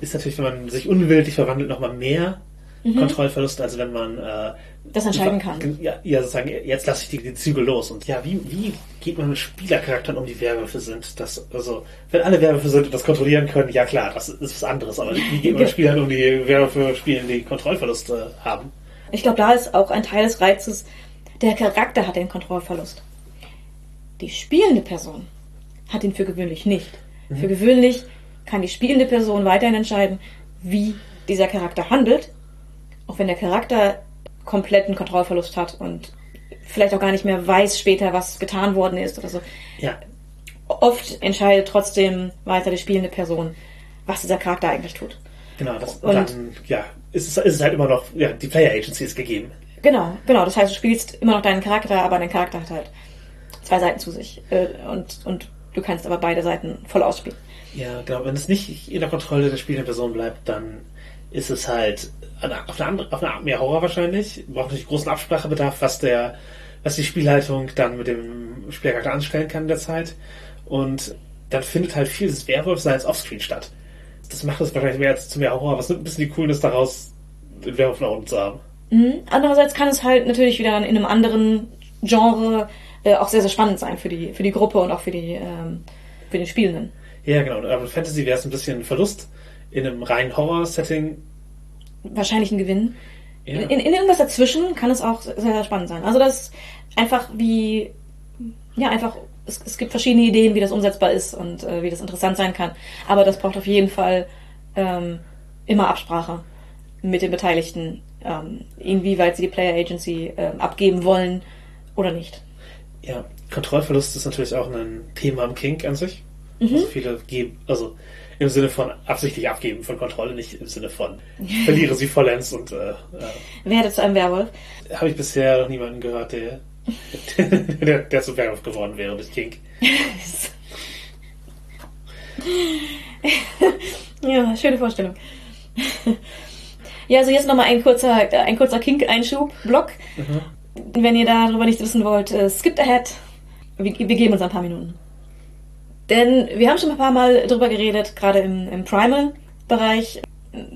[SPEAKER 3] ist natürlich, wenn man sich unwillentlich verwandelt, nochmal mehr Kontrollverlust, als wenn man äh,
[SPEAKER 2] Das entscheiden kann.
[SPEAKER 3] Ja, ja, sozusagen, jetzt lasse ich die, die Züge los. Und ja, wie, wie geht man mit Spielercharakteren um, die Werwölfe sind? Das, also, wenn alle Werwölfe sind und das kontrollieren können, ja klar, das ist was anderes. Aber wie geht man mit Spielern um, die Werwölfe spielen, die Kontrollverluste haben?
[SPEAKER 2] Ich glaube, da ist auch ein Teil des Reizes, der Charakter hat den Kontrollverlust. Die spielende Person hat ihn für gewöhnlich nicht. Für gewöhnlich kann die spielende Person weiterhin entscheiden, wie dieser Charakter handelt, auch wenn der Charakter kompletten Kontrollverlust hat und vielleicht auch gar nicht mehr weiß später, was getan worden ist oder so.
[SPEAKER 3] Ja,
[SPEAKER 2] Oft entscheidet trotzdem weiter die spielende Person, was dieser Charakter eigentlich tut.
[SPEAKER 3] Genau, das,
[SPEAKER 2] Und-
[SPEAKER 3] dann ja, ist es, ist es halt immer noch, ja, die Player Agency ist gegeben.
[SPEAKER 2] Genau, genau. Das heißt, du spielst immer noch deinen Charakter, aber dein Charakter hat halt zwei Seiten zu sich. Äh, Und, und du kannst aber beide Seiten voll ausspielen.
[SPEAKER 3] Ja, genau. Wenn es nicht in der Kontrolle der spielenden Person bleibt, dann ist es halt auf eine, andere, auf eine Art mehr Horror wahrscheinlich. Braucht natürlich großen Absprachebedarf, was der, was die Spielleitung dann mit dem Spielcharakter anstellen kann in der Zeit. Und dann findet halt viel des Werwolfseins offscreen statt. Das macht es wahrscheinlich mehr als zu mehr Horror, was nimmt ein bisschen die Coolness daraus, den Werwolf nach unten zu haben.
[SPEAKER 2] Mhm. Andererseits kann es halt natürlich wieder dann in einem anderen Genre äh, auch sehr, sehr spannend sein für die, für die Gruppe und auch für die, ähm, für den Spielenden.
[SPEAKER 3] Ja, genau. Aber Fantasy wäre es ein bisschen Verlust. In einem reinen Horror-Setting
[SPEAKER 2] Wahrscheinlich ein Gewinn.
[SPEAKER 3] Ja.
[SPEAKER 2] In, in irgendwas dazwischen kann es auch sehr, sehr spannend sein. Also das ist einfach wie, ja, einfach, es, es gibt verschiedene Ideen, wie das umsetzbar ist und äh, wie das interessant sein kann. Aber das braucht auf jeden Fall ähm, immer Absprache mit den Beteiligten, ähm, inwieweit sie die Player Agency ähm, abgeben wollen oder nicht.
[SPEAKER 3] Ja, Kontrollverlust ist natürlich auch ein Thema im Kink an sich. Also viele geben, also im Sinne von absichtlich abgeben von Kontrolle, nicht im Sinne von verliere sie vollends und äh, äh,
[SPEAKER 2] Werde zu einem Werwolf.
[SPEAKER 3] habe ich bisher noch niemanden gehört, der, der, der zum Werwolf geworden wäre durch Kink.
[SPEAKER 2] Ja, schöne Vorstellung. ja, also jetzt nochmal ein kurzer, äh, ein kurzer Kink-Einschub-Block. Wenn ihr darüber nichts wissen wollt, äh, skippt ahead. Wir, wir geben uns ein paar Minuten. Denn wir haben schon ein paar Mal drüber geredet, gerade im, im Primal-Bereich,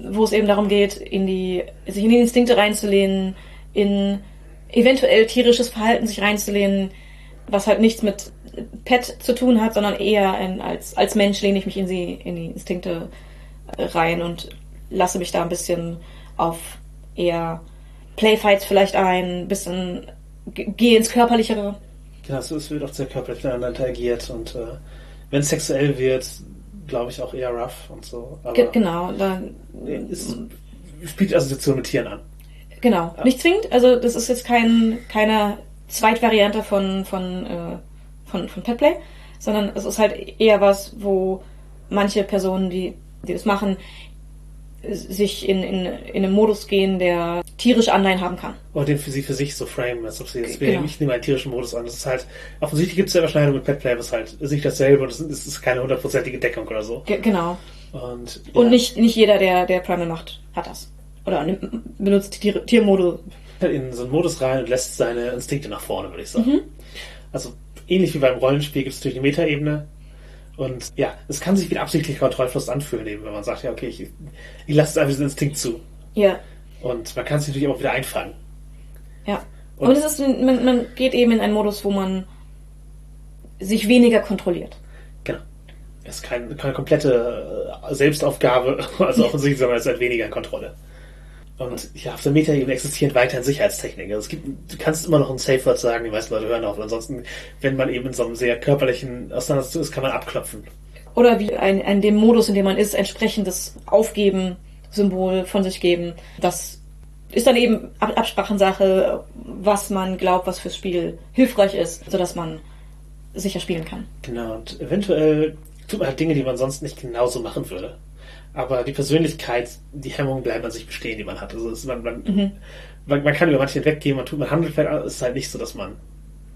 [SPEAKER 2] wo es eben darum geht, in die, sich in die Instinkte reinzulehnen, in eventuell tierisches Verhalten sich reinzulehnen, was halt nichts mit Pet zu tun hat, sondern eher ein, als, als Mensch lehne ich mich in, sie, in die Instinkte äh, rein und lasse mich da ein bisschen auf eher Playfights vielleicht ein, ein bisschen gehe ins Körperlichere.
[SPEAKER 3] Genau, es wird auch sehr körperlich miteinander interagiert und äh, wenn es sexuell wird, glaube ich auch eher rough und so.
[SPEAKER 2] Aber Ge genau, da
[SPEAKER 3] es spielt Assoziation mit Tieren an.
[SPEAKER 2] Genau, ja. nicht zwingend. Also das ist jetzt kein, keine Zweitvariante von, von, äh, von, von Petplay, sondern es ist halt eher was, wo manche Personen, die, die das machen, sich in, in, in einen Modus gehen, der tierische Anleihen haben kann.
[SPEAKER 3] Oder den für sie für sich so frame, als ob sie jetzt, genau. ich nehme einen tierischen Modus an. Das ist halt, offensichtlich gibt es ja Überschneidung mit Petplay, aber es ist halt nicht dasselbe und es ist keine hundertprozentige Deckung oder so.
[SPEAKER 2] Ge genau.
[SPEAKER 3] Und,
[SPEAKER 2] ja. und nicht, nicht jeder, der, der Primal macht, hat das. Oder benutzt Tier, Tiermodus.
[SPEAKER 3] In so einen Modus rein und lässt seine Instinkte nach vorne, würde ich sagen. Mhm. Also ähnlich wie beim Rollenspiel gibt es natürlich eine Metaebene, und ja, es kann sich wieder absichtlich Kontrollverlust anfühlen, eben, wenn man sagt, ja, okay, ich, ich lasse es einfach diesen Instinkt zu.
[SPEAKER 2] Ja.
[SPEAKER 3] Und man kann es natürlich auch wieder einfangen.
[SPEAKER 2] Ja. Und, Und es ist, man, man geht eben in einen Modus, wo man sich weniger kontrolliert.
[SPEAKER 3] Genau. Es ist keine, keine komplette äh, Selbstaufgabe, also offensichtlich, sondern es ist halt weniger Kontrolle. Und ja, auf der Meta-Ebene existieren weiterhin Sicherheitstechniken. Also es gibt, du kannst immer noch ein Safe Word sagen, die meisten Leute hören auf. ansonsten, wenn man eben in so einem sehr körperlichen Auseinandersetzung ist, kann man abklopfen.
[SPEAKER 2] Oder wie ein, ein dem Modus, in dem man ist, entsprechendes Aufgeben, Symbol von sich geben. Das ist dann eben Absprachensache, was man glaubt, was fürs Spiel hilfreich ist, sodass man sicher spielen kann.
[SPEAKER 3] Genau, und eventuell tut man halt Dinge, die man sonst nicht genauso machen würde aber die Persönlichkeit, die Hemmungen bleiben an sich bestehen, die man hat. Also man, man, mhm. man, man, kann über manche hinweggehen, man tut, man handelt vielleicht, es ist halt nicht so, dass man,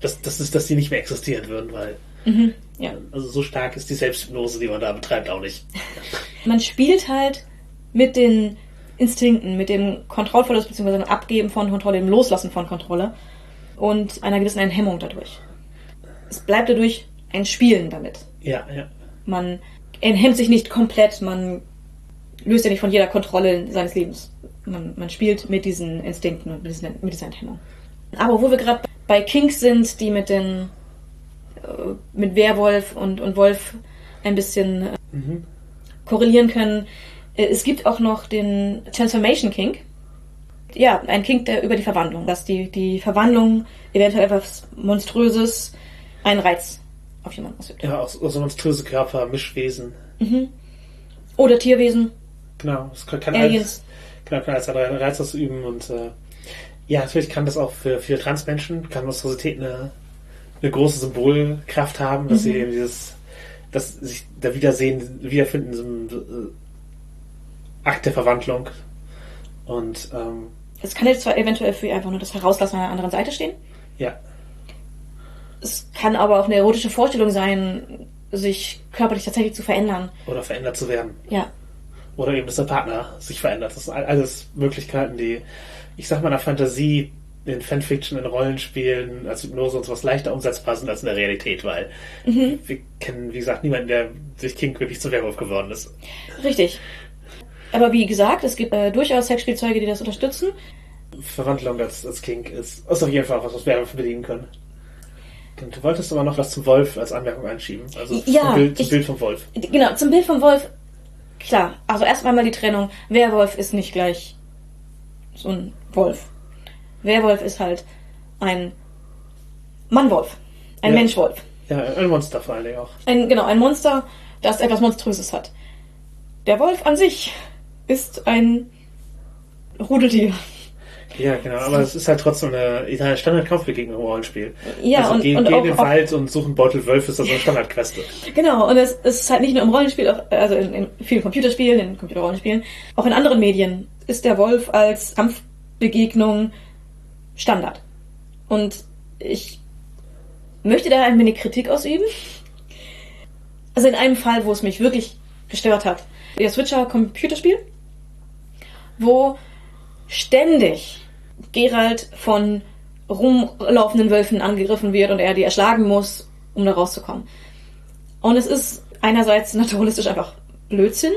[SPEAKER 3] dass, dass, dass die nicht mehr existieren würden, weil
[SPEAKER 2] mhm. ja.
[SPEAKER 3] also so stark ist die Selbsthypnose, die man da betreibt, auch nicht.
[SPEAKER 2] Man spielt halt mit den Instinkten, mit dem Kontrollverlust bzw. dem Abgeben von Kontrolle, dem Loslassen von Kontrolle und einer gewissen Hemmung dadurch. Es bleibt dadurch ein Spielen damit.
[SPEAKER 3] Ja, ja.
[SPEAKER 2] Man enthemmt sich nicht komplett, man löst ja nicht von jeder Kontrolle seines Lebens. Man, man spielt mit diesen Instinkten und mit, diesen, mit dieser Enthemmung. Aber wo wir gerade bei Kinks sind, die mit den äh, mit Werwolf und, und Wolf ein bisschen äh, mhm. korrelieren können. Äh, es gibt auch noch den Transformation Kink. Ja, ein Kink der über die Verwandlung, dass die, die Verwandlung eventuell etwas Monströses einen Reiz auf jemanden ausübt.
[SPEAKER 3] Ja, aus monströse Körper, Mischwesen.
[SPEAKER 2] Mhm. Oder Tierwesen.
[SPEAKER 3] Genau, es kann, Aliens. Als, genau, kann als Reiz ausüben und äh, ja, natürlich kann das auch für viele Transmenschen, kann Monstrosität eine, eine große Symbolkraft haben, dass mhm. sie eben dieses, dass sich da Wiedersehen, Wiederfinden, so ein äh, Akt der Verwandlung. Und ähm,
[SPEAKER 2] es kann jetzt zwar eventuell für einfach nur das Herauslassen einer anderen Seite stehen.
[SPEAKER 3] Ja.
[SPEAKER 2] Es kann aber auch eine erotische Vorstellung sein, sich körperlich tatsächlich zu verändern.
[SPEAKER 3] Oder verändert zu werden.
[SPEAKER 2] Ja.
[SPEAKER 3] Oder eben, dass der Partner sich verändert. Das sind alles Möglichkeiten, die, ich sag mal, in der Fantasie, in Fanfiction, in Rollenspielen, als Hypnose und sowas leichter umsetzbar sind als in der Realität, weil mhm. wir kennen, wie gesagt, niemanden, der durch King wirklich zum Werwolf geworden ist.
[SPEAKER 2] Richtig. Aber wie gesagt, es gibt äh, durchaus Sexspielzeuge, die das unterstützen.
[SPEAKER 3] Verwandlung als, als King ist, ist auf jeden Fall was, was Werwölfe bedienen können. Du wolltest aber noch was zum Wolf als Anmerkung einschieben. Also
[SPEAKER 2] ja,
[SPEAKER 3] zum, Bild, zum
[SPEAKER 2] ich,
[SPEAKER 3] Bild vom Wolf.
[SPEAKER 2] Genau, zum Bild vom Wolf klar, also erstmal mal die Trennung. Werwolf ist nicht gleich so ein Wolf. Werwolf ist halt ein Mannwolf. Ein ja. Menschwolf.
[SPEAKER 3] Ja, ein Monster vor Dingen auch.
[SPEAKER 2] Ein, genau, ein Monster, das etwas Monströses hat. Der Wolf an sich ist ein Rudeltier.
[SPEAKER 3] Ja, genau, aber es ist halt trotzdem eine, Standard-Kampfbegegnung im Rollenspiel.
[SPEAKER 2] Ja,
[SPEAKER 3] also
[SPEAKER 2] und,
[SPEAKER 3] geh,
[SPEAKER 2] und
[SPEAKER 3] geh
[SPEAKER 2] auch,
[SPEAKER 3] in den Wald und such einen Beutel Wölfe, ist das eine Standardqueste.
[SPEAKER 2] Genau, und es, ist halt nicht nur im Rollenspiel, auch, also in, in vielen Computerspielen, in Computerrollenspielen, auch in anderen Medien ist der Wolf als Kampfbegegnung Standard. Und ich möchte da ein wenig Kritik ausüben. Also in einem Fall, wo es mich wirklich gestört hat. Der Switcher Computerspiel, wo ständig Gerald von rumlaufenden Wölfen angegriffen wird und er die erschlagen muss, um da rauszukommen. Und es ist einerseits naturalistisch einfach Blödsinn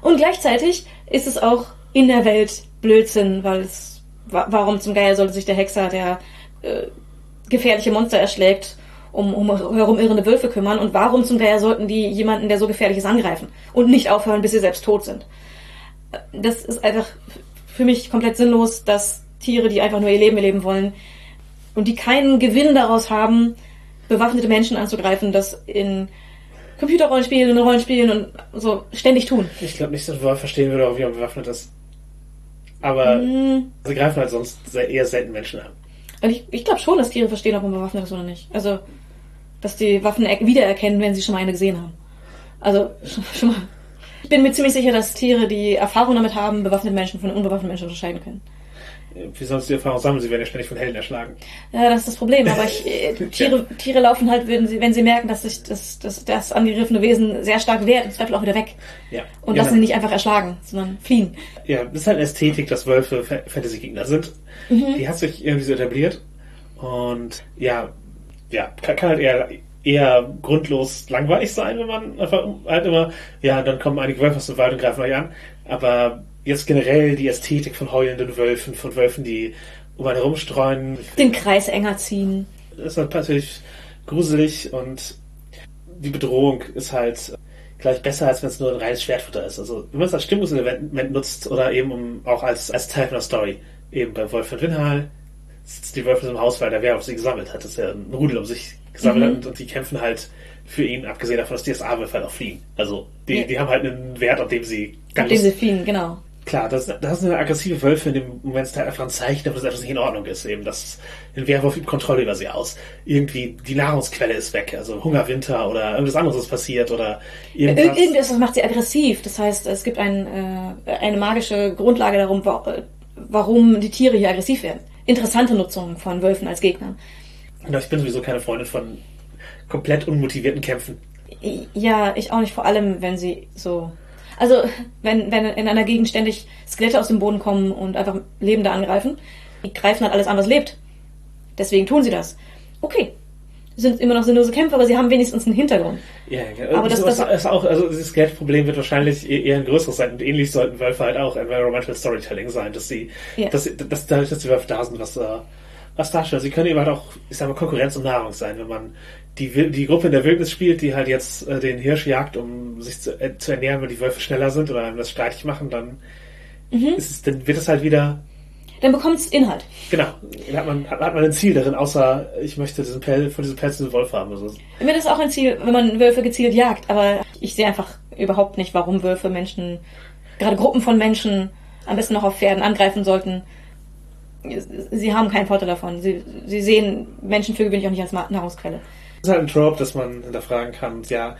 [SPEAKER 2] und gleichzeitig ist es auch in der Welt Blödsinn, weil es wa warum zum Geier sollte sich der Hexer, der äh, gefährliche Monster erschlägt, um, um herumirrende Wölfe kümmern? Und warum zum Geier sollten die jemanden, der so gefährlich ist, angreifen und nicht aufhören, bis sie selbst tot sind? Das ist einfach für mich komplett sinnlos, dass Tiere, die einfach nur ihr Leben leben wollen und die keinen Gewinn daraus haben, bewaffnete Menschen anzugreifen, das in Computerrollenspielen und Rollenspielen und so ständig tun.
[SPEAKER 3] Ich glaube nicht, dass Wolf verstehen würde, wie man bewaffnet ist. Aber
[SPEAKER 2] Mm.
[SPEAKER 3] sie greifen halt sonst eher selten Menschen an.
[SPEAKER 2] Und ich, ich glaube schon, dass Tiere verstehen, ob man bewaffnet ist oder nicht. Also, dass die Waffen er wiedererkennen, wenn sie schon mal eine gesehen haben. Also, schon, schon mal. Ich bin mir ziemlich sicher, dass Tiere, die Erfahrung damit haben, bewaffnete Menschen von unbewaffneten Menschen unterscheiden können.
[SPEAKER 3] Wie sonst die Erfahrung sammeln? Sie werden ja ständig von Helden erschlagen.
[SPEAKER 2] Ja, das ist das Problem. Aber ich, äh, Tiere, Tiere laufen halt, wenn sie, wenn sie merken, dass sich das, das, das angegriffene Wesen sehr stark wehrt, im Zweifel auch wieder weg.
[SPEAKER 3] Ja.
[SPEAKER 2] Und
[SPEAKER 3] ja,
[SPEAKER 2] lassen sie nicht einfach erschlagen, sondern fliehen.
[SPEAKER 3] Ja, das ist halt eine Ästhetik, dass Wölfe Fa- Fantasy-Gegner sind. Die hat sich irgendwie so etabliert. Und ja, ja, kann, kann halt eher, eher grundlos langweilig sein, wenn man einfach halt immer, ja, dann kommen einige Wölfe aus dem Wald und greifen euch an. Aber jetzt generell die Ästhetik von heulenden Wölfen, von Wölfen, die um einen herumstreuen,
[SPEAKER 2] Den Kreis enger ziehen.
[SPEAKER 3] ist halt natürlich gruselig und die Bedrohung ist halt gleich besser, als wenn es nur ein reines Schwertfutter ist. Also wenn man es als Stimmungselement nutzt oder eben um, auch als, als Teil von der Story. Eben bei Wolf von Winhal sitzt die Wölfe im Haus, weil der Werwolf sie gesammelt hat. Das ist ja ein Rudel um sich gesammelt
[SPEAKER 2] Mhm.
[SPEAKER 3] hat und, und die kämpfen halt für ihn, abgesehen davon, dass die DSA-Wölfe halt auch fliegen. Also die,
[SPEAKER 2] Ja.
[SPEAKER 3] die haben halt einen Wert, an dem sie
[SPEAKER 2] Mit dem sie fliehen, genau.
[SPEAKER 3] Klar, das, das sind aggressive Wölfe in dem Moment ist halt einfach ein Zeichen dafür, dass etwas nicht in Ordnung ist. Eben, dass ein Werwolf übt Kontrolle über sie aus. Irgendwie die Nahrungsquelle ist weg, also Hunger, Winter oder irgendwas anderes ist passiert oder
[SPEAKER 2] Ir
[SPEAKER 3] irgendwas.
[SPEAKER 2] irgendwas macht sie aggressiv. Das heißt, es gibt ein, äh, eine magische Grundlage darum, wa warum die Tiere hier aggressiv werden. Interessante Nutzung von Wölfen als Gegnern.
[SPEAKER 3] Ich bin sowieso keine Freundin von komplett unmotivierten Kämpfen.
[SPEAKER 2] Ja, ich auch nicht, vor allem wenn sie so. Also, wenn, wenn in einer Gegend ständig Skelette aus dem Boden kommen und einfach Lebende angreifen, die greifen halt alles an, was lebt. Deswegen tun sie das. Okay. Sind immer noch sinnlose Kämpfe, aber sie haben wenigstens einen Hintergrund.
[SPEAKER 3] Ja, ja.
[SPEAKER 2] Aber das-
[SPEAKER 3] das,
[SPEAKER 2] das-
[SPEAKER 3] ist auch, also dieses Geldproblem wird wahrscheinlich e- eher ein größeres sein und ähnlich sollten Wölfe halt auch Environmental Storytelling sein, dass sie,
[SPEAKER 2] Ja.
[SPEAKER 3] dass, dass dadurch, dass die Wölfe da sind, was, was darstellt. Sie können eben halt auch, ich sag mal, Konkurrenz um Nahrung sein, wenn man die, die Gruppe in der Wildnis spielt, die halt jetzt äh, den Hirsch jagt, um sich zu, äh, zu ernähren, wenn die Wölfe schneller sind oder einem das streitig machen, dann
[SPEAKER 2] Mhm.
[SPEAKER 3] es, dann wird es halt wieder,
[SPEAKER 2] Dann bekommt's Inhalt.
[SPEAKER 3] genau, dann hat man, hat, hat man ein Ziel darin, außer ich möchte diesen Pelz, von diesem Pelz diesen Wolf haben. Also,
[SPEAKER 2] Mir ist auch ein Ziel, wenn man Wölfe gezielt jagt, aber ich sehe einfach überhaupt nicht, warum Wölfe Menschen, gerade Gruppen von Menschen, am besten noch auf Pferden angreifen sollten. Sie haben keinen Vorteil davon. Sie, sie sehen Menschen für gewöhnlich auch nicht als Nahrungsquelle.
[SPEAKER 3] Das ist halt ein Trope, das man hinterfragen kann. Ja,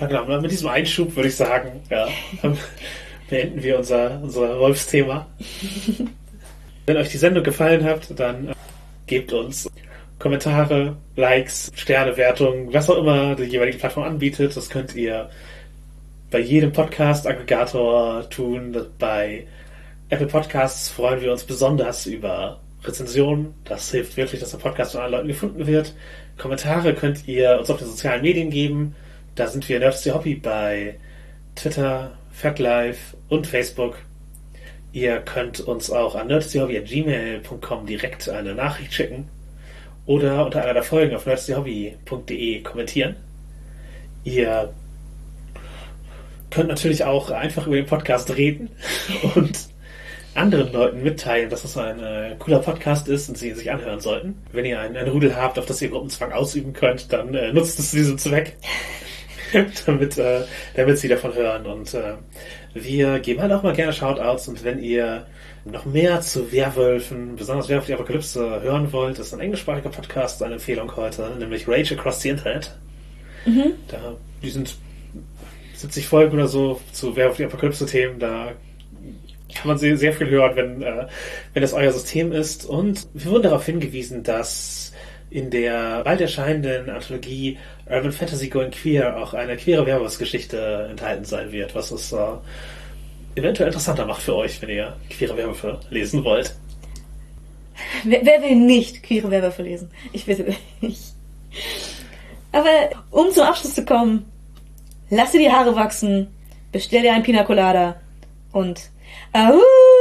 [SPEAKER 3] ja genau, mit diesem Einschub würde ich sagen, ja, beenden wir unser, unser Wolfsthema. Wenn euch die Sendung gefallen hat, dann äh, gebt uns Kommentare, Likes, Sternewertungen, was auch immer die jeweilige Plattform anbietet. Das könnt ihr bei jedem Podcast-Aggregator tun. Bei Apple Podcasts freuen wir uns besonders über Rezensionen. Das hilft wirklich, dass der Podcast von allen Leuten gefunden wird. Kommentare könnt ihr uns auf den sozialen Medien geben. Da sind wir Nerds Hobby bei Twitter, FatLife und Facebook. Ihr könnt uns auch an nerdsthehobby.gmail.com direkt eine Nachricht schicken oder unter einer der Folgen auf nerdsthehobby.de kommentieren. Ihr könnt natürlich auch einfach über den Podcast reden und anderen Leuten mitteilen, dass es ein äh, cooler Podcast ist und sie ihn sich anhören sollten. Wenn ihr einen, einen Rudel habt, auf das ihr Gruppenzwang ausüben könnt, dann äh, nutzt es zu diesem Zweck, damit, äh, damit sie davon hören. Und äh, wir geben halt auch mal gerne Shoutouts und wenn ihr noch mehr zu Werwölfen, besonders Werwolf die Apokalypse hören wollt, ist ein englischsprachiger Podcast eine Empfehlung heute, nämlich Rage Across the Internet. Da, die sind 70 Folgen oder so zu Werwolf die Apokalypse-Themen, da kann man sehr, viel hören, wenn, äh, wenn das euer System ist. Und wir wurden darauf hingewiesen, dass in der bald erscheinenden Anthologie Urban Fantasy Going Queer auch eine queere Werwolfsgeschichte enthalten sein wird, was es äh, eventuell interessanter macht für euch, wenn ihr queere Werwölfe lesen wollt.
[SPEAKER 2] Wer, wer will nicht queere Werwölfe lesen? Ich bitte nicht. Aber um zum Abschluss zu kommen, lass dir die Haare wachsen, bestell dir ein Pina Colada und Ahoo!